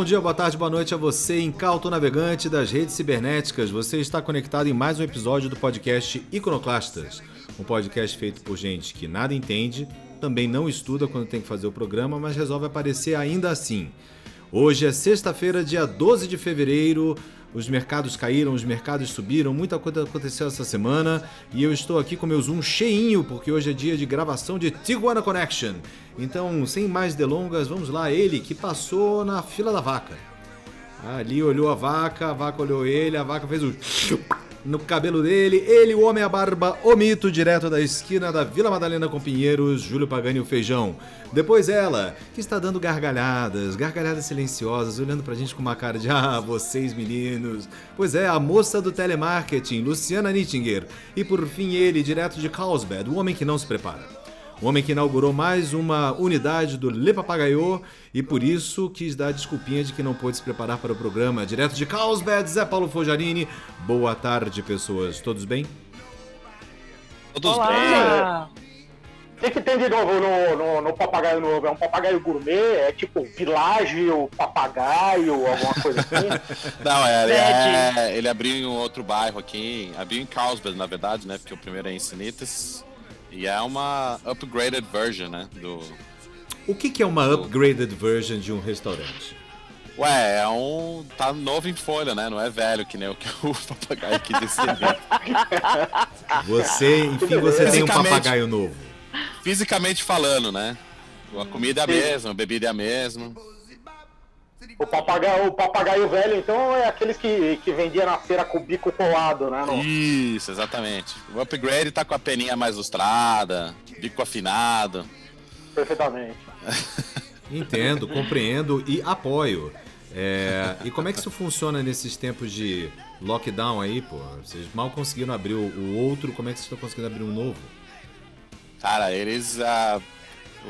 Bom dia, boa tarde, boa noite a você, incauto navegante das redes cibernéticas. Você está conectado em mais um episódio do podcast Iconoclastas, um podcast feito por gente que nada entende, também não estuda quando tem que fazer o programa, mas resolve aparecer ainda assim. Hoje é sexta-feira, dia 12 de fevereiro. Os mercados caíram, os mercados subiram, muita coisa aconteceu essa semana e eu estou aqui com meu Zoom cheinho porque hoje é dia de gravação de Tiguana Connection. Então, sem mais delongas, vamos lá, ele que passou na fila da vaca. Ali olhou a vaca, a vaca olhou ele, a vaca fez o no cabelo dele, ele, o homem a barba, o mito, direto da esquina da Vila Madalena com Pinheiros, Júlio Pagani o Feijão. Depois ela, que está dando gargalhadas, gargalhadas silenciosas, olhando pra gente com uma cara de ah, vocês meninos. Pois é, a moça do telemarketing, Luciana Nittinger. E por fim ele, direto de Carlsbad, o homem que não se prepara. O homem que inaugurou mais uma unidade do Le Papagaio e por isso quis dar desculpinha de que não pôde se preparar para o programa. Direto de Carlsbad, Zé Paulo Fojarini. Boa tarde, pessoas. Todos bem? Todos Olá. bem. O que, que tem de novo no, no, no, papagaio novo? É um papagaio gourmet? É tipo o papagaio, alguma coisa assim? Não, é, ele, é, ele abriu em um outro bairro aqui. Abriu em Carlsbad, na verdade, né? Porque o primeiro é em Sinitas. E é uma upgraded version, né? Do. O que, que é uma do... upgraded version de um restaurante? Ué, é um. tá novo em folha, né? Não é velho, que nem o que o papagaio aqui desse Você, enfim, você tem um papagaio novo. Fisicamente falando, né? A comida é a mesma, a bebida é a mesma. O papagaio, o papagaio velho, então, é aqueles que, que vendia na feira com o bico colado, né? No... Isso, exatamente. O upgrade tá com a peninha mais lustrada, bico afinado. Perfeitamente. Entendo, compreendo e apoio. É, e como é que isso funciona nesses tempos de lockdown aí, pô? Vocês mal conseguiram abrir o, outro, como é que vocês estão conseguindo abrir um novo? Cara, eles, uh,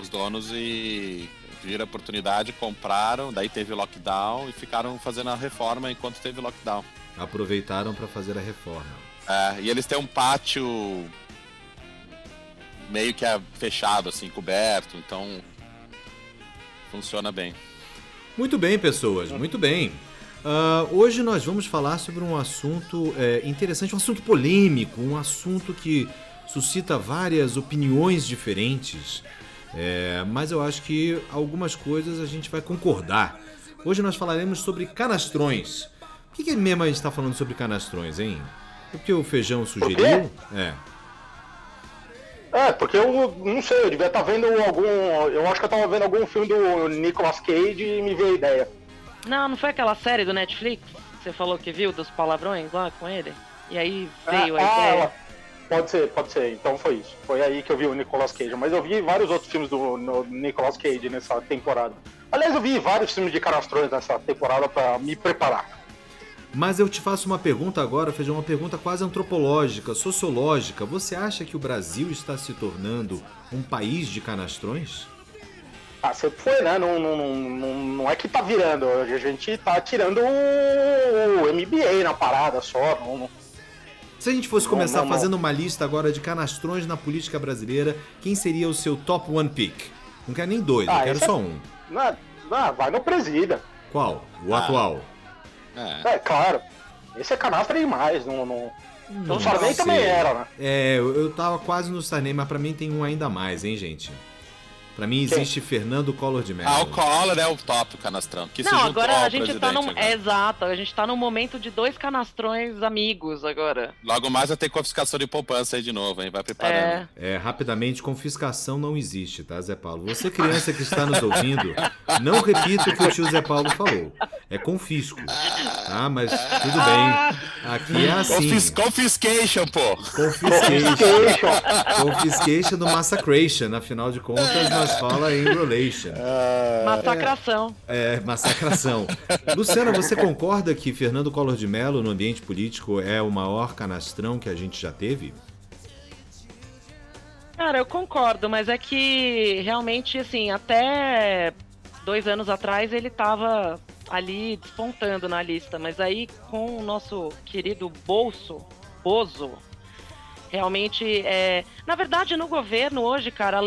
os donos e viram a oportunidade, compraram, daí teve lockdown e ficaram fazendo a reforma enquanto teve lockdown. Aproveitaram para fazer a reforma. É, e eles têm um pátio meio que é fechado, assim, coberto, então funciona bem. Muito bem, pessoas, muito bem. Uh, hoje nós vamos falar sobre um assunto é, interessante, um assunto polêmico, um assunto que suscita várias opiniões diferentes. É, mas eu acho que algumas coisas a gente vai concordar. Hoje nós falaremos sobre canastrões. Por que, que mesmo a gente está falando sobre canastrões, hein? Porque o feijão sugeriu? É. É, porque eu não sei, eu devia estar tá vendo algum. Eu acho que eu estava vendo algum filme do Nicolas Cage e me veio a ideia. Não, não foi aquela série do Netflix? Você falou que viu dos palavrões lá com ele? E aí veio é, a ah, ideia. Pode ser, pode ser. Então foi isso. Foi aí que eu vi o Nicolas Cage. Mas eu vi vários outros filmes do Nicolas Cage nessa temporada. Aliás, eu vi vários filmes de canastrões nessa temporada para me preparar. Mas eu te faço uma pergunta agora, Feijão, uma pergunta quase antropológica, sociológica. Você acha que o Brasil está se tornando um país de canastrões? Ah, sempre foi, né? Não, não, não, não é que tá virando. A gente tá tirando o MBA na parada só. Não, se a gente fosse começar não, não, fazendo uma lista agora de canastrões na política brasileira, quem seria o seu top one pick? Não quero nem dois, ah, eu quero só é... um. Não, não, vai no presida. Qual? O ah. atual? É. é. claro. Esse é canastra demais. No, no... no Sarney também era, né? É, eu, eu tava quase no Sarney, mas pra mim tem um ainda mais, hein, gente? Pra mim existe Fernando Collor de Mello. Ah, o Collor é o top, canastrão. Que Não, agora a gente tá num. agora. exato, a gente tá num momento de dois canastrões amigos agora. Logo mais vai ter confiscação de poupança aí de novo, hein? Vai preparando. É. É, rapidamente, confiscação não existe, tá, Zé Paulo? Você, criança que está nos ouvindo, não repita o que o tio Zé Paulo falou. É confisco. Tá? Mas tudo bem. Aqui é assim. Confis confiscation, pô! Confiscation. Confiscation do Massacration. Afinal de contas, nós fala em relation. Massacração. É, massacração. Luciana, você concorda que Fernando Collor de Mello, no ambiente político, é o maior canastrão que a gente já teve? Cara, eu concordo, mas é que realmente, assim, até dois anos atrás ele tava ali despontando na lista, mas aí com o nosso querido bolso, Bozo, realmente é. Na verdade, no governo hoje, cara,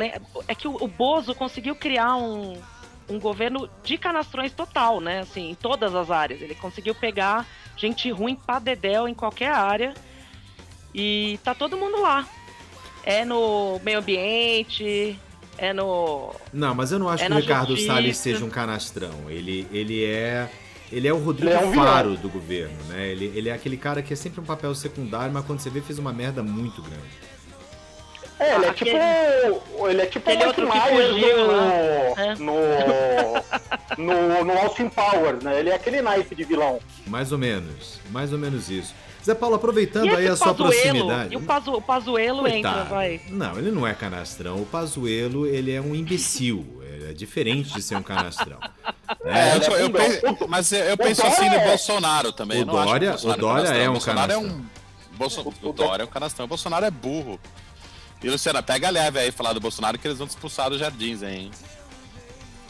é que o, Bozo conseguiu criar um, um governo de canastrões total, né? Assim, em todas as áreas. Ele conseguiu pegar gente ruim pra dedéu em qualquer área. E tá todo mundo lá. É no meio ambiente, é no. Não, mas eu não acho É que o Ricardo justiça. Salles seja um canastrão. Ele, ele é. Ele é o Rodrigo Ele é um. Faro do governo, né? Ele, ele é aquele cara que é sempre um papel secundário, mas quando você vê, fez uma merda muito grande. É, ele é Aquele- tipo. Ele é tipo o outro Mike que Myers fugiu, no, né? no, no, no Austin Powers, né? Ele é aquele naipe de vilão. Mais ou menos. Mais ou menos isso. Zé Paulo, aproveitando E aí a sua Pazuello? proximidade. E o, Pazu, o Pazuelo entra, vai. Não, ele não é canastrão. O Pazuelo, ele é um imbecil. Ele é diferente de ser um canastrão. É, É, eu, eu é penso- mas eu, penso assim no é- Bolsonaro também. O Dória- Bolsonaro o Dória canastrão. é um Bolsonaro é canastrão. um. Bolso- O Dória é um canastrão. O Bolsonaro é burro. E Luciana, pega leve aí falar do Bolsonaro que eles vão te expulsar dos jardins, hein?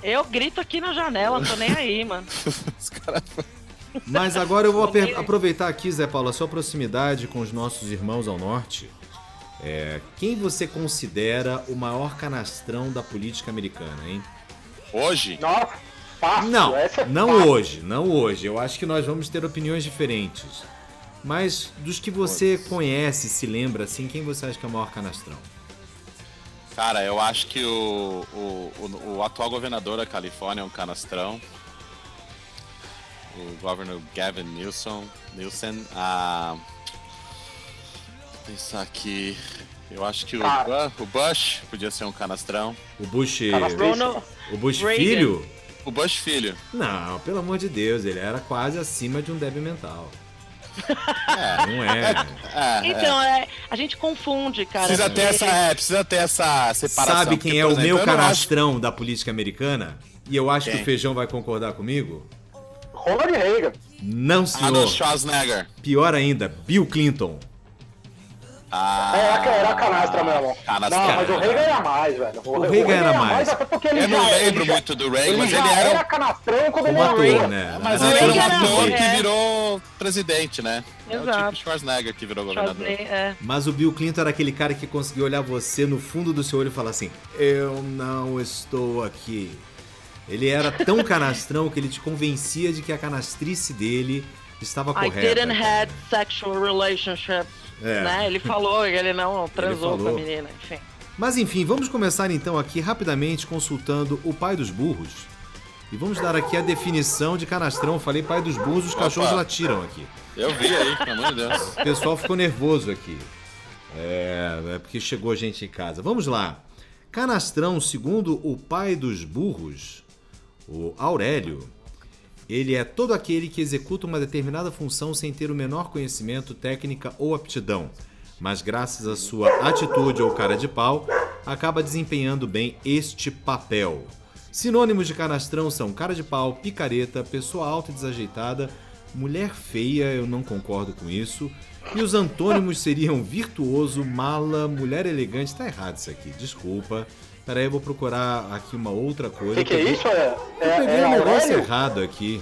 Eu grito aqui na janela, não tô nem aí, mano. Os caras Mas agora eu vou aproveitar aqui, Zé Paulo, a sua proximidade com os nossos irmãos ao norte. É, quem você considera o maior canastrão da política americana, hein? Hoje, Nossa, fácil. Não, é não fácil. hoje, não hoje. Eu acho que nós vamos ter opiniões diferentes. Mas dos que você conhece, se lembra, assim, quem você acha que é o maior canastrão? cara, eu acho que o, o, o, o atual governador da Califórnia é um canastrão. O governor Gavin Newsom. Newsom. Ah, pensar aqui. Eu acho que o. Bu- o Bush podia ser um canastrão. O Bush. Canastrão. O Bush Reagan. filho? O Bush filho. Não, pelo amor de Deus, ele era quase acima de um débil mental. É. Não é. É, é. Então, é, a gente confunde, cara. Precisa ter porque- essa, é, precisa ter essa separação. Sabe porque, quem é por o exemplo, meu eu não acho- canastrão da política americana? E eu acho que o Feijão vai concordar comigo? Ronald Reagan. Não, senhor. Arnold Schwarzenegger. Pior ainda, Bill Clinton. Ah, É, era, era canastra mesmo. Canastra. Não, mas o Reagan era mais, velho. O Reagan era mais. até porque ele Eu não já, lembro ele já- muito do ele mas ele era. era canastrão ele Como era ator, né? Mas ele era um ator que virou presidente, né? É o Exato. tipo Schwarzenegger que virou governador. É. Mas o Bill Clinton era aquele cara que conseguia olhar você no fundo do seu olho e falar assim: Eu não estou aqui. Ele era tão canastrão que ele te convencia de que a canastrice dele estava I correta. didn't cara. have sexual relationships. É. Né? Ele falou que ele não transou com a menina, enfim. Mas enfim, vamos começar então aqui rapidamente consultando o pai dos burros. E vamos dar aqui a definição de canastrão. Falei pai dos burros, os Opa. cachorros latiram aqui. Eu vi aí, pelo amor de Deus. O pessoal ficou nervoso aqui. É, é porque chegou gente em casa. Vamos lá. Canastrão, segundo o pai dos burros, o Aurélio, ele é todo aquele que executa uma determinada função sem ter o menor conhecimento, técnica ou aptidão, mas graças à sua atitude ou cara de pau, acaba desempenhando bem este papel. Sinônimos de canastrão são cara de pau, picareta, pessoa alta e desajeitada, mulher feia, eu não concordo com isso. E os antônimos seriam virtuoso, mala, mulher elegante. Tá errado isso aqui, desculpa. Peraí, eu vou procurar aqui uma outra O coisa. que, que é isso? É, Eu é, peguei é um negócio Aurélio? errado aqui.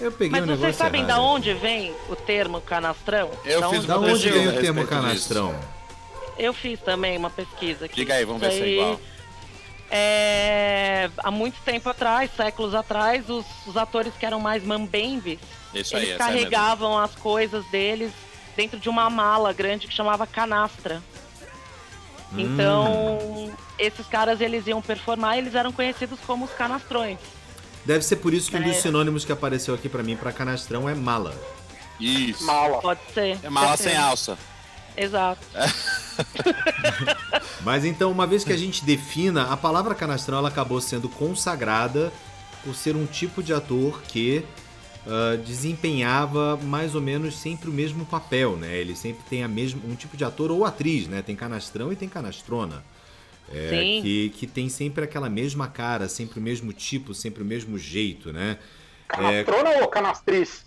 Eu peguei Mas um vocês negócio sabem errado. da onde vem o termo canastrão? Eu Da fiz onde Da onde vem o a termo canastrão? Eu fiz também uma pesquisa aqui. Diga aí, vamos ver se é aí, igual. é, há muito tempo atrás, séculos atrás, os, os atores que eram mais mambembes, Isso aí, eles essa é carregavam as coisas deles dentro de uma mala grande que chamava canastra. Então, esses caras eles iam performar, e eles eram conhecidos como os canastrões. Deve ser por isso que um dos É. sinônimos que apareceu aqui pra mim pra canastrão é mala. Isso. Mala. Pode ser. É mala pode sem ser. alça. Exato. Mas então, uma vez que a gente defina, a palavra canastrão ela acabou sendo consagrada por ser um tipo de ator que ah, desempenhava mais ou menos sempre o mesmo papel, né? Ele sempre tem a mesma, um tipo de ator ou atriz, né? Tem canastrão e tem canastrona. É, Sim. que, que tem sempre aquela mesma cara, sempre o mesmo tipo, sempre o mesmo jeito, né? Canastrona ou canastriz?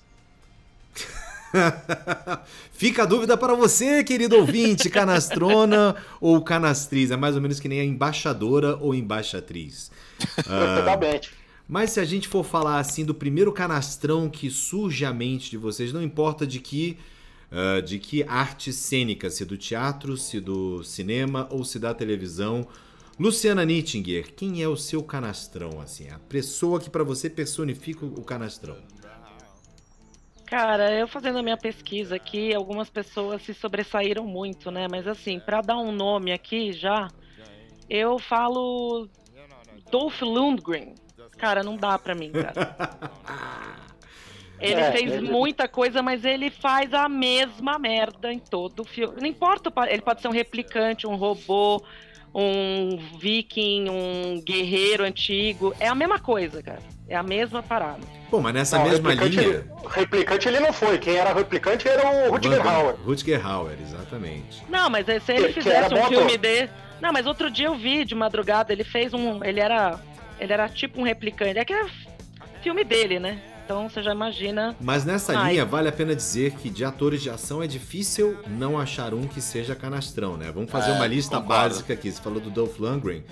Fica a dúvida para você, querido ouvinte, canastrona ou canastriz. É mais ou menos que nem a embaixadora ou embaixatriz. Ah, Perfeitamente. Mas se a gente for falar assim do primeiro canastrão que surge à mente de vocês, não importa de que ah, de que arte cênica, se do teatro, se do cinema ou se da televisão. Luciana Nittinger, quem é o seu canastrão assim? A pessoa que para você personifica o canastrão. Cara, eu fazendo a minha pesquisa aqui, algumas pessoas se sobressaíram muito, né? Mas assim, pra dar um nome aqui já, eu falo Dolph Lundgren. Cara, não dá pra mim, cara. Ele É, fez ele- muita coisa, mas ele faz a mesma merda em todo o filme. Não importa, ele pode ser um replicante, um robô, um viking, um guerreiro antigo. É a mesma coisa, cara. É a mesma parada. Bom, mas nessa Não, mesma replicante, linha. ele- replicante ele não foi. Quem era replicante era o Rutger Hauer. Rutger Hauer, exatamente. Não, mas se ele Que- que fizesse era um filme de. Não, mas outro dia eu vi de madrugada, ele fez um. Ele era. Ele era tipo um replicante. É que é filme dele, né? Então você já imagina. Mas nessa Ai. linha, vale a pena dizer que de atores de ação é difícil não achar um que seja canastrão, né? Vamos fazer É, uma lista concordo. básica aqui. Você falou do Dolph Lundgren,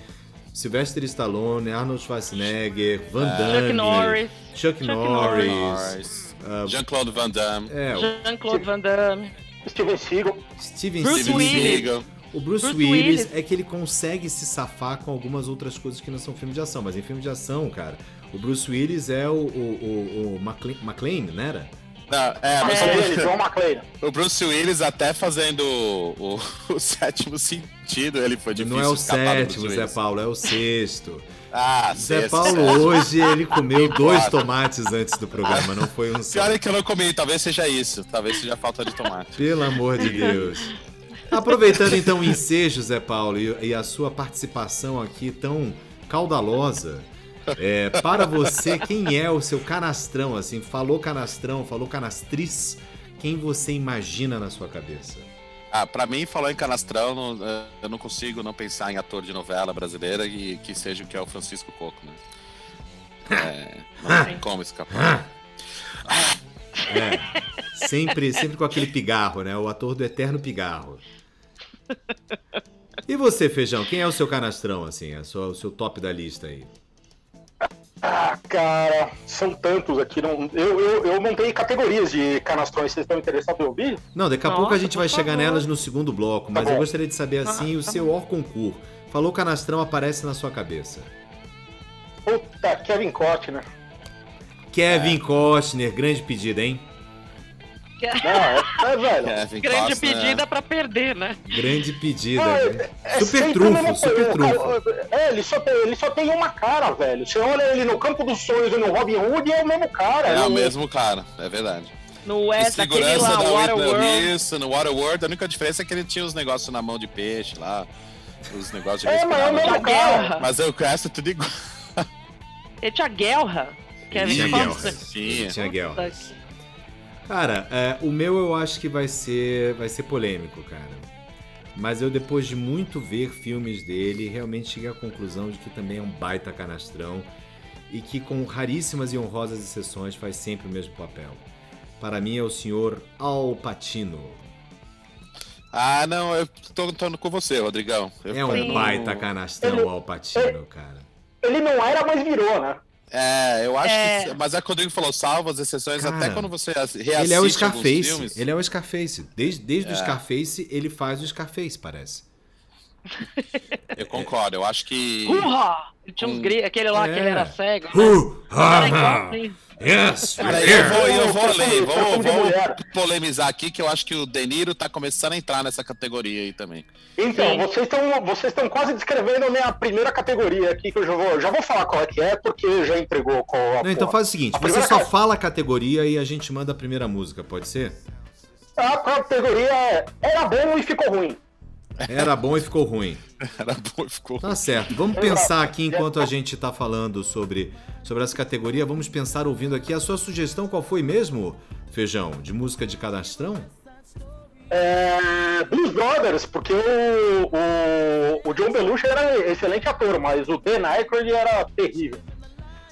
Sylvester Stallone, Arnold Schwarzenegger, Van. Damme, Chuck Norris, Chuck, Chuck Norris. Norris. Jean-Claude Van Damme. É, Jean-Claude Van Damme. Steven Seagal. Steven Bruce Seagal. O Bruce, Bruce Willis, Willis. é que ele consegue se safar com algumas outras coisas que não são filme de ação, mas em filme de ação, cara, o Bruce Willis é o, o, o, o McLean, McLean, não era? Não, é, mas É. o- John McClane. o Bruce Willis até fazendo o, o- o sétimo sentido, ele foi difícil não é o sétimo, Bruce Zé. Paulo, é o sexto. Ah, Zé sexto, Paulo hoje ele comeu dois tomates antes do programa, não foi um só. Pior é que eu não comi, talvez seja isso. Talvez seja falta de tomate. Pelo amor de Deus. Aproveitando então o ensejo, Zé Paulo, e, e a sua participação aqui tão caudalosa, é, para você, quem é o seu canastrão? Assim, falou canastrão, falou canastriz, quem você imagina na sua cabeça? Ah, pra mim, falou em canastrão, não- eh, eu não consigo não pensar em ator de novela brasileira e que seja o que é o Francisco Coco, né? É, não tem como escapar. É, sempre, sempre com aquele pigarro, né? O ator do eterno pigarro. E você, Feijão, quem é o seu canastrão, assim? A sua- o seu top da lista aí? Ah, cara, são tantos aqui. Não, eu, eu, eu montei categorias de canastrões. Vocês estão interessados em ouvir? Não, daqui a Nossa, pouco a gente vai chegar favor. nelas no segundo bloco, mas Tá eu gostaria de saber assim Ah, o tá seu or concurso. Falou canastrão, aparece na sua cabeça. Puta, Kevin Costner. Kevin Costner, grande pedida, hein? Não, é, é velho. Kevin Grande pedida pra perder, né? Grande pedida. Ah, cara. é super trunfo, super trunfo. É, ele só, tem, ele só tem uma cara, velho. Você olha ele no Campo dos Sonhos e no Robin Hood, é o mesmo cara. É o mesmo cara, é verdade. No West, aquele segurança lá, da Waterworld. Isso, no Waterworld, a única diferença é que ele tinha os negócios na mão de peixe lá, os negócios de É, mas é o mesmo cara. Mas resto tudo igual. Ele tinha guerra. Kevin Tinha guerra. Tinha guerra. Cara, é, o meu eu acho que vai ser, vai ser polêmico, cara. Mas eu, depois de muito ver filmes dele, realmente cheguei à conclusão de que também é um baita canastrão e que, com raríssimas e honrosas exceções, faz sempre o mesmo papel. Para mim é o senhor Al Pacino. Ah, não, eu tô, tô com você, Rodrigão. Eu É um baita canastrão, Ele- Al Pacino, cara. Ele não era, mas virou, né? É, eu acho É. que. Mas é o que o Rodrigo falou, salva as exceções, Cara, até quando você reassiste Ele é o Scarface. filmes. Ele é o Scarface. Desde, desde o É. Scarface, ele faz o Scarface, parece. Eu concordo, eu acho que. Urra! Tinha uns Um- gritos, aquele lá É. que ele era cego. Né? Uh. Yes, Cara, eu vou, eu vou além, vou, vou polemizar aqui que eu acho que o De Niro tá começando a entrar nessa categoria aí também. Então, Sim. vocês estão vocês estão quase descrevendo a minha primeira categoria aqui, que eu já vou, já vou falar qual é que é, porque já entregou qual a Não, então faz o seguinte, A você só ca- fala a categoria e a gente manda a primeira música, pode ser? A categoria é Era bom e ficou ruim. Era bom e ficou ruim. Era bom e ficou. Tá certo. Vamos pensar aqui enquanto a gente tá falando sobre, sobre essa categoria. Vamos pensar ouvindo aqui. A sua sugestão qual foi mesmo, Feijão? De música de cadastrão? É, Blues Brothers, porque o, o, o John Belushi era excelente ator, mas o Dan Aykroyd era terrível.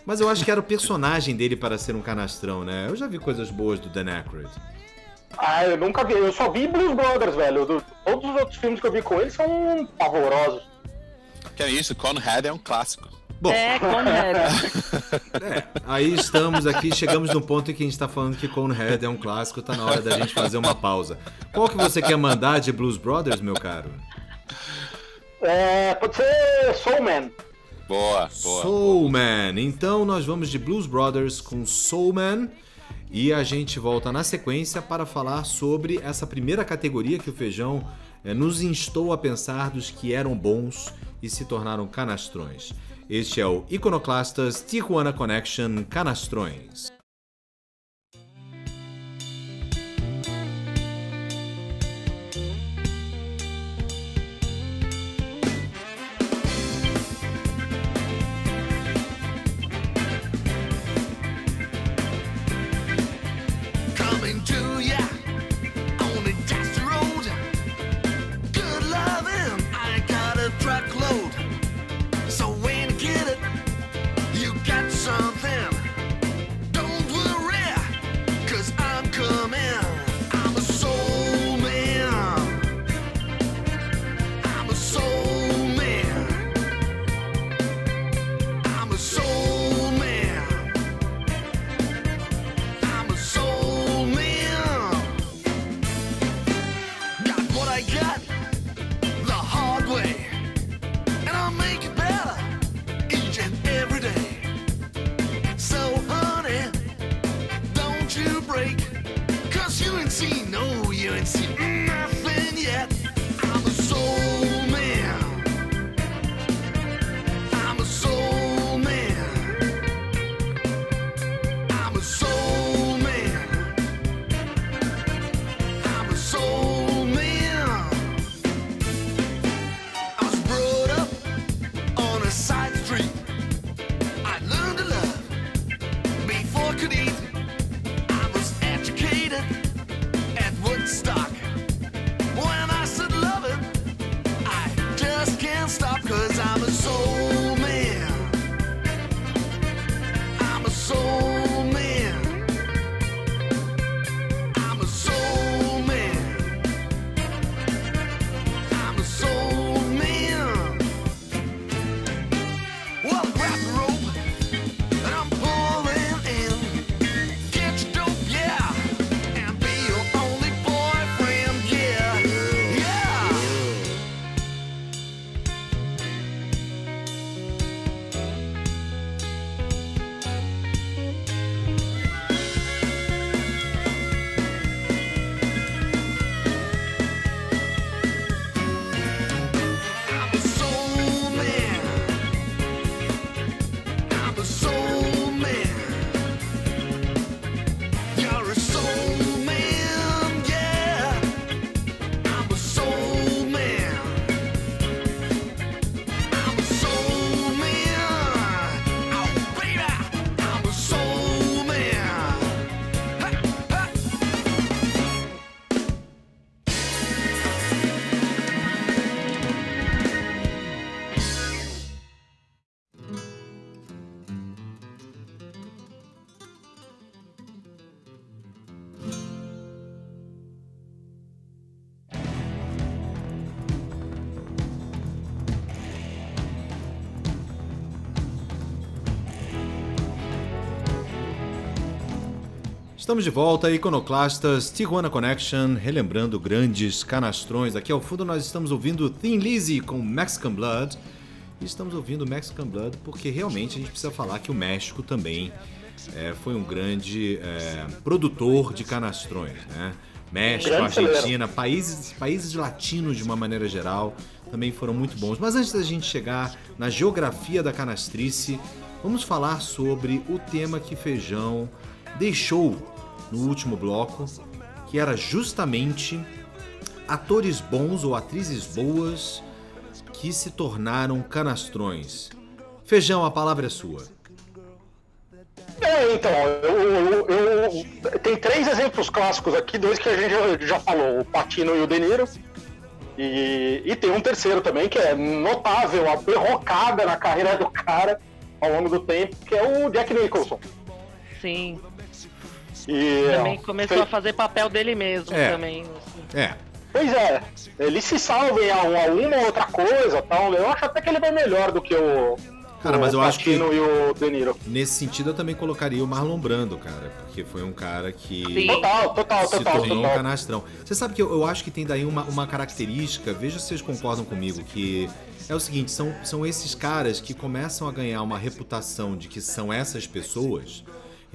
Mas eu acho que era o personagem dele para ser um canastrão, né? Eu já vi coisas boas do Dan Aykroyd. Ah, eu nunca vi, eu só vi Blues Brothers, velho. Do- todos os outros filmes que eu vi com ele são pavorosos. Que é isso, Conrad é um clássico. Bom, É, Conrad. é, aí estamos aqui, chegamos no ponto em que a gente tá falando que Conehead é um clássico, tá na hora da gente fazer uma pausa. Qual que você quer mandar de Blues Brothers, meu caro? É, pode ser Soul Man. Boa, boa. Soul Man. Então nós vamos de Blues Brothers com Soul Man e a gente volta na sequência para falar sobre essa primeira categoria que o Feijão eh, nos instou a pensar dos que eram bons e se tornaram canastrões. Este é o Iconoclastas Tijuana Connection Canastrões. Estamos de volta, Iconoclastas, Tijuana Connection, relembrando grandes canastrões. Aqui ao fundo nós estamos ouvindo Thin Lizzy com Mexican Blood. E estamos ouvindo Mexican Blood porque realmente a gente precisa falar que o México também é, foi um grande é, produtor de canastrões, né? México, Argentina, países, países latinos de uma maneira geral também foram muito bons. Mas antes da gente chegar na geografia da canastrice, vamos falar sobre o tema que Feijão deixou no último bloco, que era justamente atores bons ou atrizes boas que se tornaram canastrões. Feijão, a palavra é sua. É, então, eu, eu- eu- tem três exemplos clássicos aqui, dois que a gente já, falou, o Patino e o De Niro. E, e tem um terceiro também, que é notável, a derrocada na carreira do cara ao longo do tempo, que é o Jack Nicholson. Sim. E, Também começou fe- a fazer papel dele mesmo É. também. assim. É, Pois é, ele se salva em a, a uma ou outra coisa tal. Eu acho até que ele vai melhor do que o, Cara, o mas eu acho que- Pacino e o De Niro. nesse sentido eu também colocaria o Marlon Brando, cara, porque foi um cara que Sim. Total, total, se total, tornou um total. canastrão. Você sabe que eu, eu acho que tem daí uma, uma característica, veja se vocês concordam comigo, que é o seguinte, são, são esses caras que começam a ganhar uma reputação de que são essas pessoas.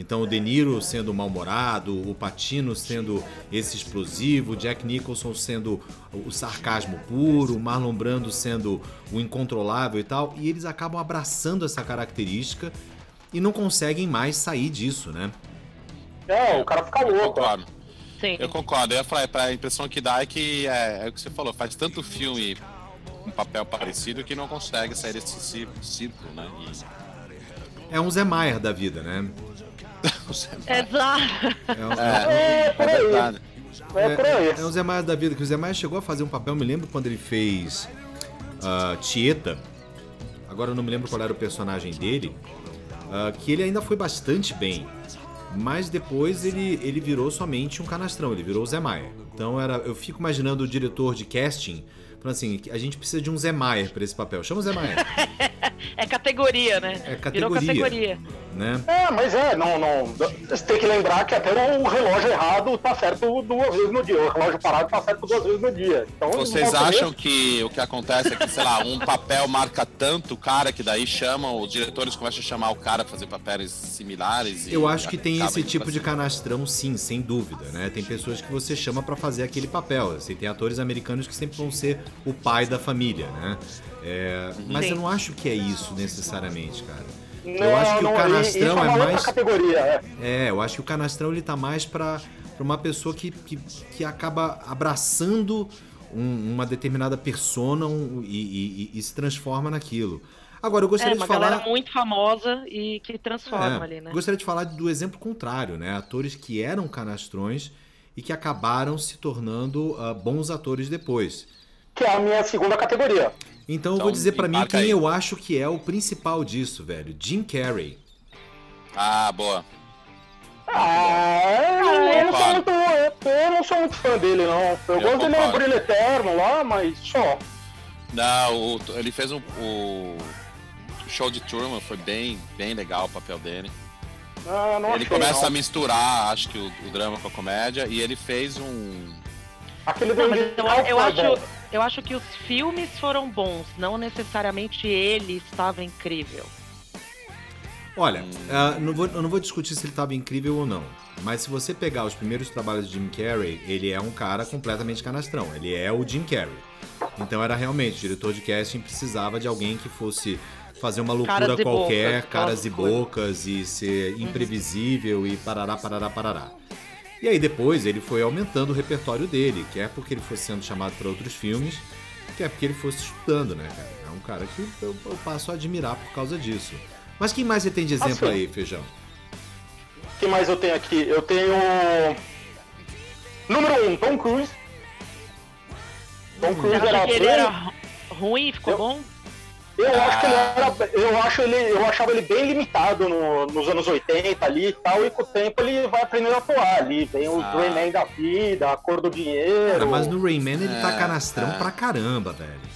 Então o De Niro sendo mal-humorado, o Patino sendo esse explosivo, o Jack Nicholson sendo o sarcasmo puro, o Marlon Brando sendo o incontrolável e tal, e eles acabam abraçando essa característica e não conseguem mais sair disso, né? É, o cara fica louco. concordo. Sim. Eu concordo. Eu ia falar, a impressão que dá é que é, é o que você falou, faz tanto filme com papel parecido que não consegue sair desse cí- círculo, né? E- É um Zé Maier da vida, né? Exato. É, um- É, É, por é verdade. É por aí. É o Zé Maia da vida, que o Zé Maia chegou a fazer um papel, me lembro quando ele fez ah, Tieta, agora eu não me lembro qual era o personagem dele, ah, que ele ainda foi bastante bem, mas depois ele, ele virou somente um canastrão, ele virou o Zé Maia. Então era, eu fico imaginando o diretor de casting falando assim, a gente precisa de um Zé Maier pra esse papel, chama o Zé Maier, É categoria, né? É Virou categoria. categoria. né? É, mas é, não, não. Você tem que lembrar que até o relógio errado tá certo duas vezes no dia. O relógio parado tá certo duas vezes no dia. Então, Vocês acham que o que acontece é que, sei lá, um papel marca tanto o cara que daí chamam, os diretores começam a chamar o cara pra fazer papéis similares? e Eu acho que tem esse tipo de canastrão, sim, sem dúvida, né? Tem pessoas que você chama pra fazer aquele papel. Assim, tem atores americanos que sempre vão ser o pai da família, né? É, mas Sim. eu não acho que é isso necessariamente, cara. Não, eu acho que não, o canastrão é uma outra mais. categoria, é. É, eu acho que o canastrão ele tá mais pra, pra uma pessoa que, que, que acaba abraçando um- uma determinada persona um- e, e- e se transforma naquilo. Agora, eu É, gostaria uma de falar. galera muito famosa e que transforma É, ali, né? Gostaria de falar do exemplo contrário, né? Atores que eram canastrões e que acabaram se tornando ah, bons atores depois. Que é a minha segunda categoria. Então, eu Então, vou dizer pra mim quem aí. eu acho que é o principal disso, velho. Jim Carrey. Ah, boa. Ah, eu não, sou muito, eu, eu não sou muito fã dele, não. Eu, Eu gosto dele no. Brilho Eterno lá, mas só. Não, o- ele fez um, o show de Truman, foi bem, bem legal o papel dele. Ah, não ele achei, começa não. a misturar, acho que o, o drama com a comédia, e ele fez um. Aquele Não, mas eu, Indical eu acho, eu acho que os filmes foram bons, não necessariamente ele estava incrível. Olha, ah, não vou- eu não vou discutir se ele estava incrível ou não. Mas se você pegar os primeiros trabalhos de Jim Carrey, ele é um cara completamente canastrão. Ele é o Jim Carrey. Então era realmente, o diretor de casting precisava de alguém que fosse fazer uma loucura Caras e qualquer, bocas, caras e bocas, e ser imprevisível e parará, parará, parará. E aí depois ele foi aumentando o repertório dele, quer porque ele fosse sendo chamado para outros filmes, quer porque ele fosse estudando, né, cara? É um cara que eu, eu passo a admirar por causa disso. Mas quem mais você tem de exemplo Assim. aí, Feijão? O que mais eu tenho aqui? Eu tenho. Número 1, um, Tom Cruise. Tom Cruise Você acha era que ele bem- era ru- ruim, ficou Eu- bom? Eu acho que ele era. Eu, acho ele, eu achava ele bem limitado no- nos anos 80 ali e tal, e com o tempo ele vai aprendendo a atuar ali. Tem os Ah. Rayman da vida, a cor do dinheiro. Cara, mas no Rayman ele tá É, canastrão é. pra caramba, velho.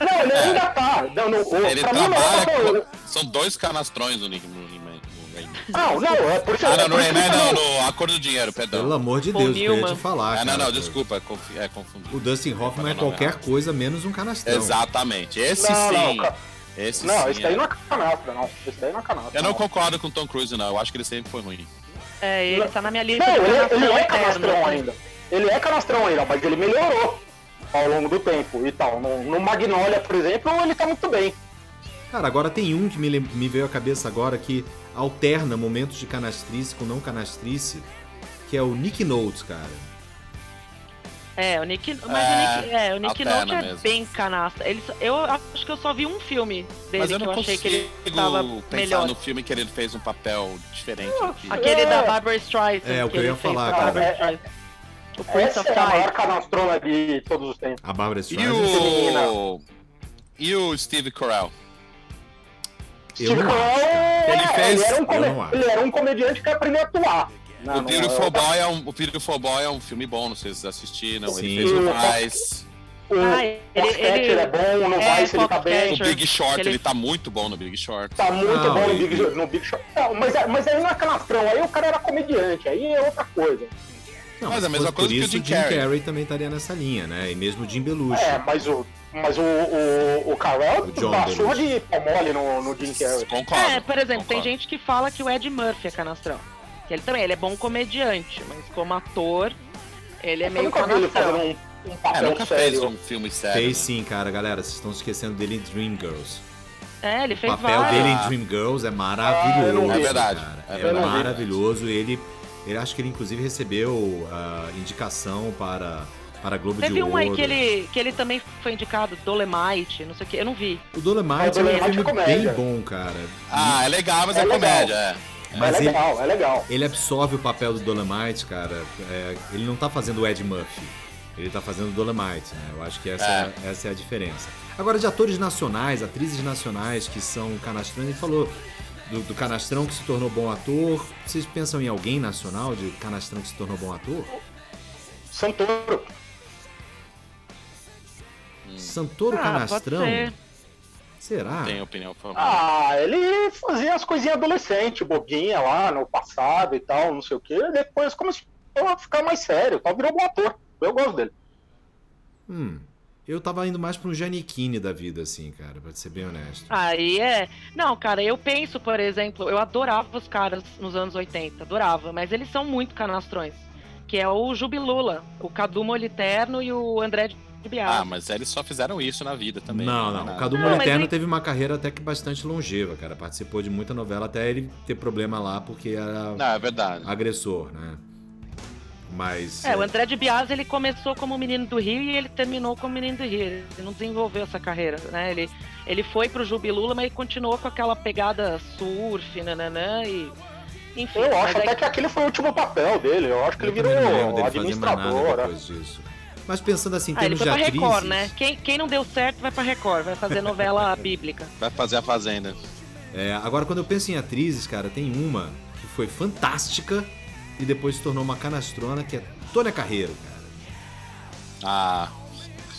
Não, ele ainda tá. Não, no, o- Ele pra mim, o melhor trabalha. com- São dois canastrões no Nick. Não, não, é por isso Ah, não, isso que Rayman eu não, no A Cor do Dinheiro, perdão. Pelo amor de Deus, eu ia te falar. Ah, não, não, desculpa, confi- é, confundi. O Dustin Hoffman é Não, não, qualquer não. coisa menos um canastrão. Exatamente, esse Não, não, sim. Esse Não, sim. esse daí é. não é canastra, não. Esse daí não é canastra. Eu não concordo com o Tom Cruise, não. Eu acho que ele sempre foi ruim. É, ele tá na minha lista Não, ele, ele canastrão é eterno. canastrão ainda. Ele é canastrão ainda, mas ele melhorou ao longo do tempo e tal. No, no Magnolia, por exemplo, ele tá muito bem. Cara, agora tem um que me, me veio à cabeça agora que alterna momentos de canastrice com não canastrice, que é o Nick Notes, cara. É, o Nick, mas É, o Nick, é, o Nick Note é mesmo. bem canastra. Ele, eu acho que eu só vi um filme dele Mas eu que eu achei que consigo ele tava pensar melhor. no filme que ele fez um papel diferente aqui. Aquele É. da Barbara Streisand. É, o que eu ia falar, cara. É. O Prince Essa of é a maior canastrona de todos os tempos. A Barbara E Streisand. o. E o Steve Carell? Eu não acho, cara. Ele fez- Ele era, um come- não ele era um comediante que aprendeu a atuar. Não, o não Beautiful é- Boy é um, o Beautiful Boy é um filme bom, não sei se vocês assistiram. Sim. Ele fez o Vice. O Ah, ele- é bom, no é, Vice ele tá bem. O. Big Short, Ele- ele tá muito bom no Big Short. Tá muito Não, bom no Big, no Big Short. Não, mas, é- mas aí não é canastrão, aí o cara era comediante, aí é outra coisa. Não, Mas se a mesma coisa por que o Jim Jim Carrey. Carrey também estaria nessa linha, né? E mesmo o Jim Belushi. É, mas o, mas o, o, o Carell O Belushi. de pau mole no, no Jim Carrey. Concordo. É, por exemplo, tem concordo. gente que fala que o Ed Murphy é canastrão. Que ele também, ele é bom comediante, mas como ator, ele é Eu meio canastrão. um, um É, papel nunca fez sério. um filme sério. Fez né? sim, cara, galera. Vocês estão esquecendo dele em Dreamgirls. É, ele O fez papel vários. dele em Dreamgirls é eu maravilhoso. vi. É verdade, cara. é É, verdade. maravilhoso. Ele, ele acho que ele inclusive recebeu a indicação para para Globo Teve de um Ouro. aí que ele, que ele também foi indicado, Dolemite, não sei o que, eu não vi. O Dolemite É, é, o Dolemite um é filme comédia. bem bom, cara. Ah, é legal, mas é, É legal. comédia, é. Mas é ele, legal, é legal. ele absorve o papel do Dolemite, cara. É, ele não tá fazendo o Ed Murphy. Ele tá fazendo o Dolemite, né? Eu acho que essa é. essa é a diferença. Agora, de atores nacionais, atrizes nacionais que são canastrões, a gente falou do, do canastrão que se tornou bom ator. Vocês pensam em alguém nacional de canastrão que se tornou bom ator? Santoro. Santoro Ah, pode Canastrão? ser. Será? Tem opinião formal. Ah, ele fazia as coisinhas adolescente, bobinha lá no passado e tal, não sei o quê. Depois começou a ficar mais sério, tal, virou bom ator. Eu gosto dele. Hum. Eu tava indo mais pra um Janequine da vida, assim, cara, pra ser bem honesto. Aí é. Não, cara, eu penso, por exemplo, eu adorava os caras nos anos 80, adorava, mas eles são muito canastrões. Que é o Jubilula, o Cadu Moliterno e o André. Ah, mas eles só fizeram isso na vida também. não, é não. O nada. Cadu Não, Moliterno ele- teve uma carreira até que bastante longeva, cara. Participou de muita novela até ele ter problema lá porque era Não, é verdade. agressor, né? Mas. É, o André de Biasi ele começou como menino do Rio e ele terminou como menino do Rio. Ele não desenvolveu essa carreira, né? Ele, ele foi pro Jubilula, mas ele continuou com aquela pegada surf, nananã, e. Enfim, Eu acho até que aquele foi o último papel dele. Eu acho que eu ele virou não mais nada administrador. né? depois disso. Mas pensando assim, em Ah, ele termos foi de pra atrizes. Record, né? Quem, quem não deu certo vai pra Record, vai fazer novela bíblica. Vai fazer a Fazenda. É, agora, quando eu penso em atrizes, cara, tem uma que foi fantástica e depois se tornou uma canastrona, que é Tônia Carreiro, cara. Ah,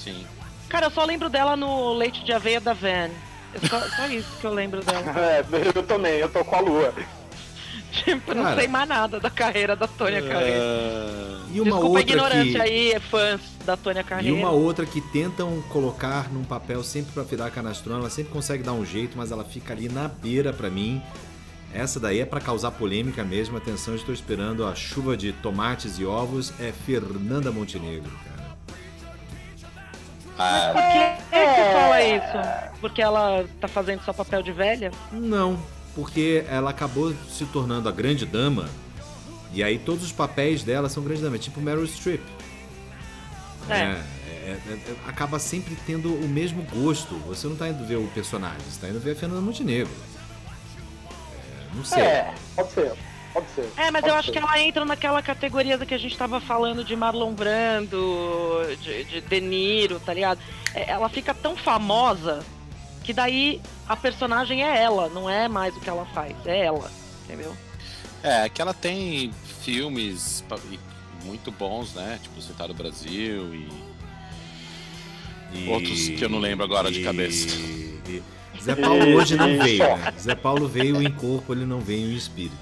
sim. Cara, eu só lembro dela no Leite de Aveia da Van. É só, só isso que eu lembro dela. É, eu também, eu tô com a lua. Tipo, eu não Cara. sei mais nada da carreira da Tônia Carreiro. E uma Desculpa a outra ignorância que... aí, fãs da Tônia E Carreiro. uma outra que tentam colocar num papel sempre pra virar canastrona, ela sempre consegue dar um jeito, mas ela fica ali na beira pra mim. Essa daí é pra causar polêmica mesmo. Atenção, estou esperando a chuva de tomates e ovos. É Fernanda Montenegro, cara. Ah, Por que é que você fala isso? Porque ela tá fazendo só papel de velha? Não, porque ela acabou se tornando a grande dama. E aí todos os papéis dela são grandes damas, tipo Meryl Streep. É. É, é, é, é, acaba sempre tendo o mesmo gosto. Você não tá indo ver o personagem, você tá indo ver a Fernanda Montenegro. É, não sei. É, pode ser, pode ser. É, mas pode eu acho ser. que ela entra naquela categoria da que a gente tava falando de Marlon Brando, de, de De Niro, tá ligado? Ela fica tão famosa que daí a personagem é ela, não é mais o que ela faz, é ela, entendeu? é, que ela tem filmes e muito bons, né? Tipo, Citado Brasil e. E- Outros que eu não lembro agora de e- cabeça. e- Zé Paulo hoje não veio, né? Zé Paulo veio em corpo, ele não veio em espírito.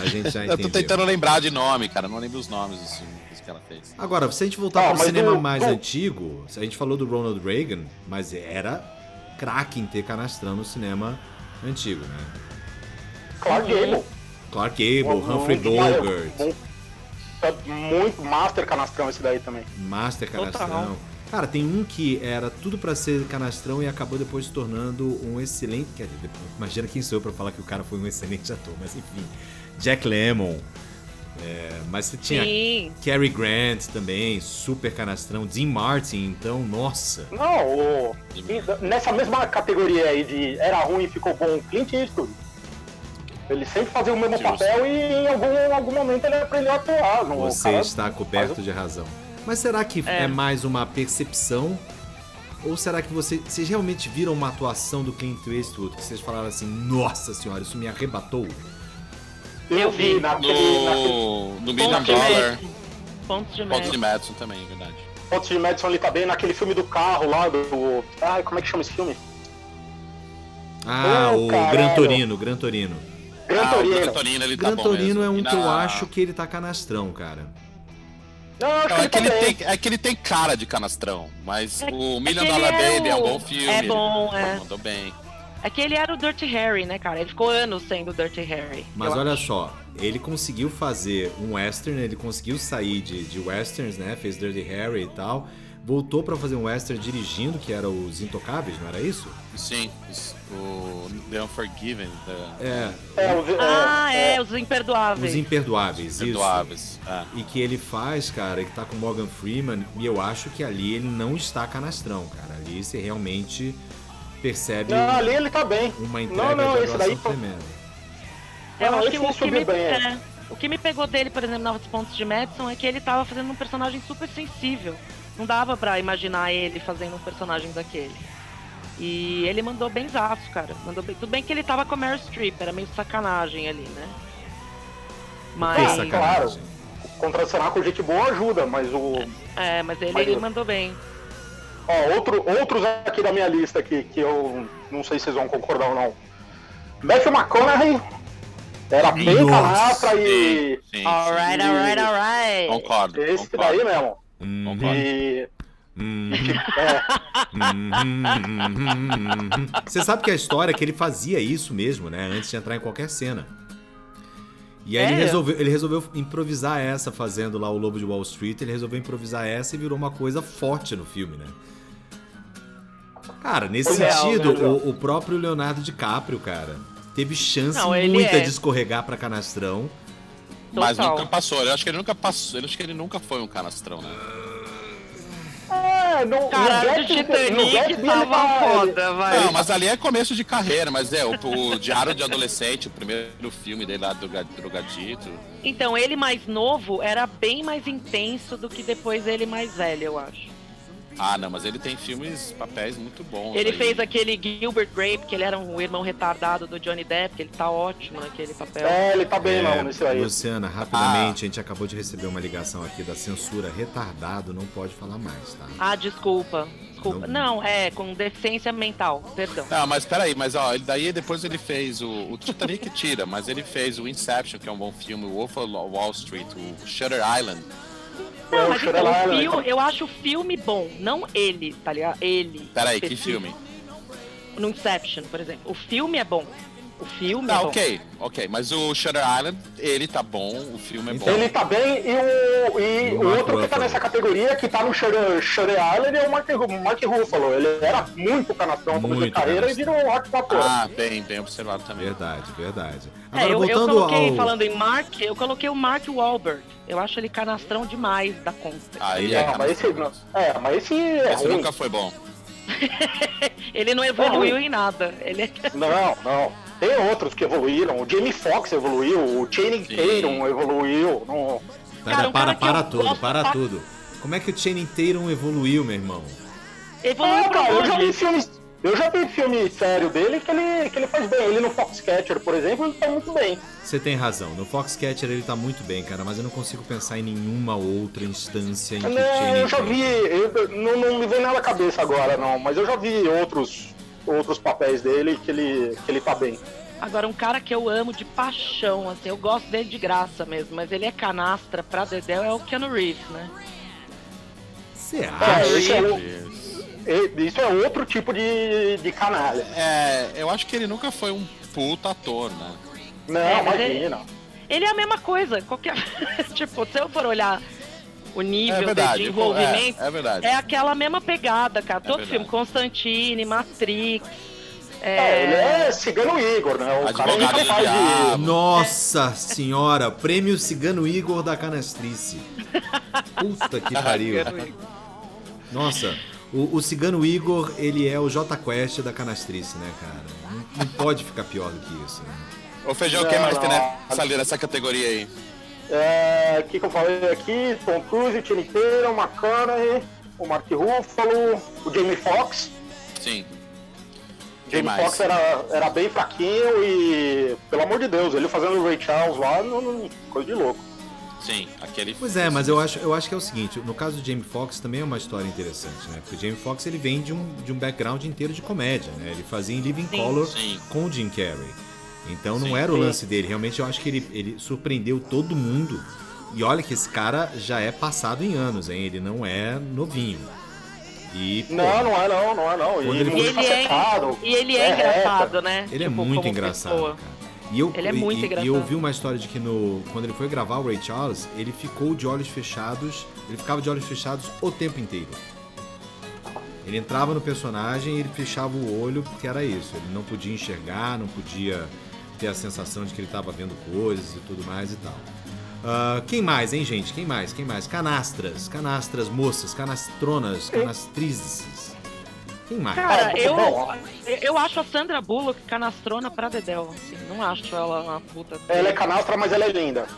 A gente já Eu entendeu. tô tentando lembrar de nome, cara. Não lembro os nomes dos filmes que ela fez. Agora, se a gente voltar Ah, para o cinema o- mais o- antigo, a gente falou do Ronald Reagan, mas era craque em ter canastrão no cinema antigo, né? Clark Gable. Clark Gable, Um- Humphrey um Bogart, é Muito master canastrão esse daí também. Master Total. Canastrão. Cara, tem um que era tudo pra ser canastrão e acabou depois se tornando um excelente. Quer dizer, imagina quem sou eu pra falar que o cara foi um excelente ator, mas enfim. Jack Lemmon. É, mas você tinha Sim. Cary Grant também, super canastrão. Dean Martin, então, nossa. Não, o- nessa mesma categoria aí de era ruim e ficou bom, Clint Eastwood. Ele sempre fazia o mesmo Justo. papel e em algum, algum momento ele aprendeu a atuar. Não, o Você cara- está coberto de razão. Mas será que é. É. mais uma percepção? Ou será que você, vocês realmente viram uma atuação do Clint Eastwood que vocês falaram assim, nossa senhora, isso me arrebatou? Eu vi naquele, naquele No, no Million Pontos de Dollar, Madison. Pontos de Madison. Madison também, é verdade. Pontos de Madison ele tá bem naquele filme do carro lá, do. Ai, como é que chama esse filme? Ah, Oh, o caralho. Gran Torino, Gran Torino. Gran ah, o Torino. Gran Torino, ele tá Gran Torino é um E que eu na- acho que ele tá canastrão, cara. Não, Não, é, que ele tem, é que ele tem cara de canastrão, mas É- o é Million ele Dollar é Baby é um bom filme. é bom, é. Mandou bem. É que ele era o Dirty Harry, né, cara? Ele ficou anos sendo o Dirty Harry. Mas olha acho. só, ele conseguiu fazer um western, ele conseguiu sair de, de westerns, né? Fez Dirty Harry e tal. Voltou pra fazer um western dirigindo, que era Os Intocáveis, não era isso? Sim, o The Unforgiven, The É, É, o- Ah, é, é, os imperdoáveis. Os Imperdoáveis, isso. Perdoáveis. É. E que ele faz, cara, que tá com Morgan Freeman, e eu acho que ali ele não está canastrão, cara. Ali você realmente percebe Não, ali ele tá bem. uma entrega Não, não, de esse daí foi- tremenda. Eu Não, acho que o que, subiu me, bem, é. é, o que me pegou dele, por exemplo, nos pontos de Madison é que ele tava fazendo um personagem super sensível. Não dava pra imaginar ele fazendo um personagem daquele. E ele mandou bem zaço, cara. Mandou bem. Tudo bem que ele tava com a Meryl Streep, era meio sacanagem ali, né? Mas. sacanagem. sacanagem. Contracenar com gente boa ajuda, mas o. É, mas ele Mas eu- mandou bem. Ó, outro, outros aqui da minha lista aqui, que eu não sei se vocês vão concordar ou não. Matthew McConaughey era bem canastra e. Sim, sim. Alright, alright, alright. Concordo. Esse concordo. daí mesmo. Hum, Concordo. E. hum, É, hum, hum, hum. Você sabe que a história é que ele fazia isso mesmo, né? Antes de entrar em qualquer cena. E aí ele, É? resolveu, ele resolveu improvisar essa fazendo lá o Lobo de Wall Street. Ele resolveu improvisar essa e virou uma coisa forte no filme, né? Cara, nesse sentido, né? o, o próprio Leonardo DiCaprio, cara, teve chance Não, ele muita é. de escorregar pra canastrão. Mas Total. nunca passou. Eu acho que ele nunca passou. Eu acho que ele nunca foi um canastrão, né? é no, Caralho, no Titanic tava tá- foda, vai. Não, mas ali é começo de carreira, mas é, o, o Diário de Adolescente, o primeiro filme dele lá do Ga- Drogadito. Então, ele mais novo era bem mais intenso do que depois ele mais velho, eu acho. Ah, não, mas ele tem filmes, papéis muito bons. Ele aí. fez aquele Gilbert Grape, que ele era um irmão retardado do Johnny Depp, que ele tá ótimo naquele papel. É, ele tá bem É, não nesse aí. Luciana, rapidamente, a gente acabou de receber uma ligação aqui da censura. Retardado não pode falar mais, tá? Ah, desculpa. Desculpa. Não. Não, é, com deficiência mental, perdão. Não, mas peraí, mas ó, ele- daí depois ele fez o, o Titanic tira, mas ele fez o Inception, que é um bom filme, o Wolf of Wall Street, o Shutter Island. Não, mas então, o Island, filme, eu acho o filme bom, não ele, tá ligado? Ele. Peraí, que filme? No Inception, por exemplo. O filme é bom. O filme é Tá, bom. ok, ok, mas o Shutter Island, ele tá bom, o filme é bom. Ele tá bem e o, e o Mark outro que tá nessa categoria, que tá no Shutter Shutter Island, é o Mark, Mark Ruffalo. Ele era muito canastrão no começo da carreira e virou um ótimo ator. Ah, bem, bem observado também. Verdade, verdade. É, Agora, eu, eu voltando coloquei, ao... falando em Mark, eu coloquei o Mark Wahlberg. Eu acho ele canastrão demais da conta. Ah, ele é, Ah, mas esse, é, mas esse é Esse ruim. nunca foi bom. Ele não evoluiu em nada. Ele é... Não, não. Tem outros que evoluíram. O Jamie Foxx evoluiu, o Channing. Tatum evoluiu. Não... Pera, Cara, um para, cara para eu tudo, gosto para pra- tudo. Como é que o Channing Tatum evoluiu, meu irmão? Evoluiu cara, eu já vi filmes. Eu já vi filme sério dele que ele, que ele faz bem. Ele no Foxcatcher, por exemplo, ele tá muito bem. Você tem razão. No Foxcatcher ele tá muito bem, cara, mas eu não consigo pensar em nenhuma outra instância em que Não, eu já vi, eu- não, não me vem nada na cabeça agora, não, mas eu já vi outros, outros papéis dele que ele, que ele tá bem. Agora, um cara que eu amo de paixão, assim, eu gosto dele de graça mesmo, mas ele é canastra pra Dedéu, é o Keanu Reeves, né? Você É, acha? isso, é, o- e- isso é outro tipo de, de canalha. É, eu acho que ele nunca foi um puta ator, né? Não, É, mas ele- imagina. Ele é a mesma coisa, qualquer. tipo, se eu for olhar o nível É de- verdade, de envolvimento, é, é verdade. é aquela mesma pegada, cara. Todo verdade. filme, Constantine, Matrix. É, ele é cigano Igor, né? O cara é Advogado do incapaz de. diabo. Nossa senhora, prêmio Cigano Igor da Canastrice. Puta que pariu. Nossa, o, o Cigano Igor, ele é o J Quest da Canastrice, né, cara? Não, não pode ficar pior do que isso, né? Ô Feijão, quem mais tem nessa, nessa categoria aí? É, o que, que eu falei aqui? Tom Cruise, Tina Taylor, o McConaughey, o Mark Ruffalo, o Jamie Foxx. Sim. Jamie? Foxx era, era bem fraquinho e, pelo amor de Deus, ele fazendo o Ray Charles lá, não, não- coisa de louco. Sim, aquele. Pois é, mas eu acho, eu acho que é o seguinte, no caso do Jamie Foxx também é uma história interessante, né? Porque o Jamie Foxx ele vem de um, de um background inteiro de comédia, né? Ele fazia em Living Sim. Color Sim. com o Jim Carrey. Então não Sim. era o lance dele. Realmente eu acho que ele, ele surpreendeu todo mundo. E olha que esse cara já é passado em anos, hein? Ele não é novinho. E, pô, Não, não é não, não é não. Quando E ele- E muito ele é, e ele é, É, engraçado, né? Ele é Tipo, muito engraçado, pessoa. cara. E eu, Ele é muito e, engraçado. E eu ouvi uma história de que no, quando ele foi gravar o Ray Charles, ele ficou de olhos fechados, ele ficava de olhos fechados o tempo inteiro. Ele entrava no personagem e ele fechava o olho porque era isso. Ele não podia enxergar, não podia ter a sensação de que ele estava vendo coisas e tudo mais e tal. Ah, quem mais, hein, gente? Quem mais? Quem mais? Canastras, canastras, moças, canastronas, canastrizes. Quem mais? Cara, eu, eu acho a Sandra Bullock canastrona pra Dedel. Assim, não acho ela uma puta. Ela é canastra, mas ela é linda.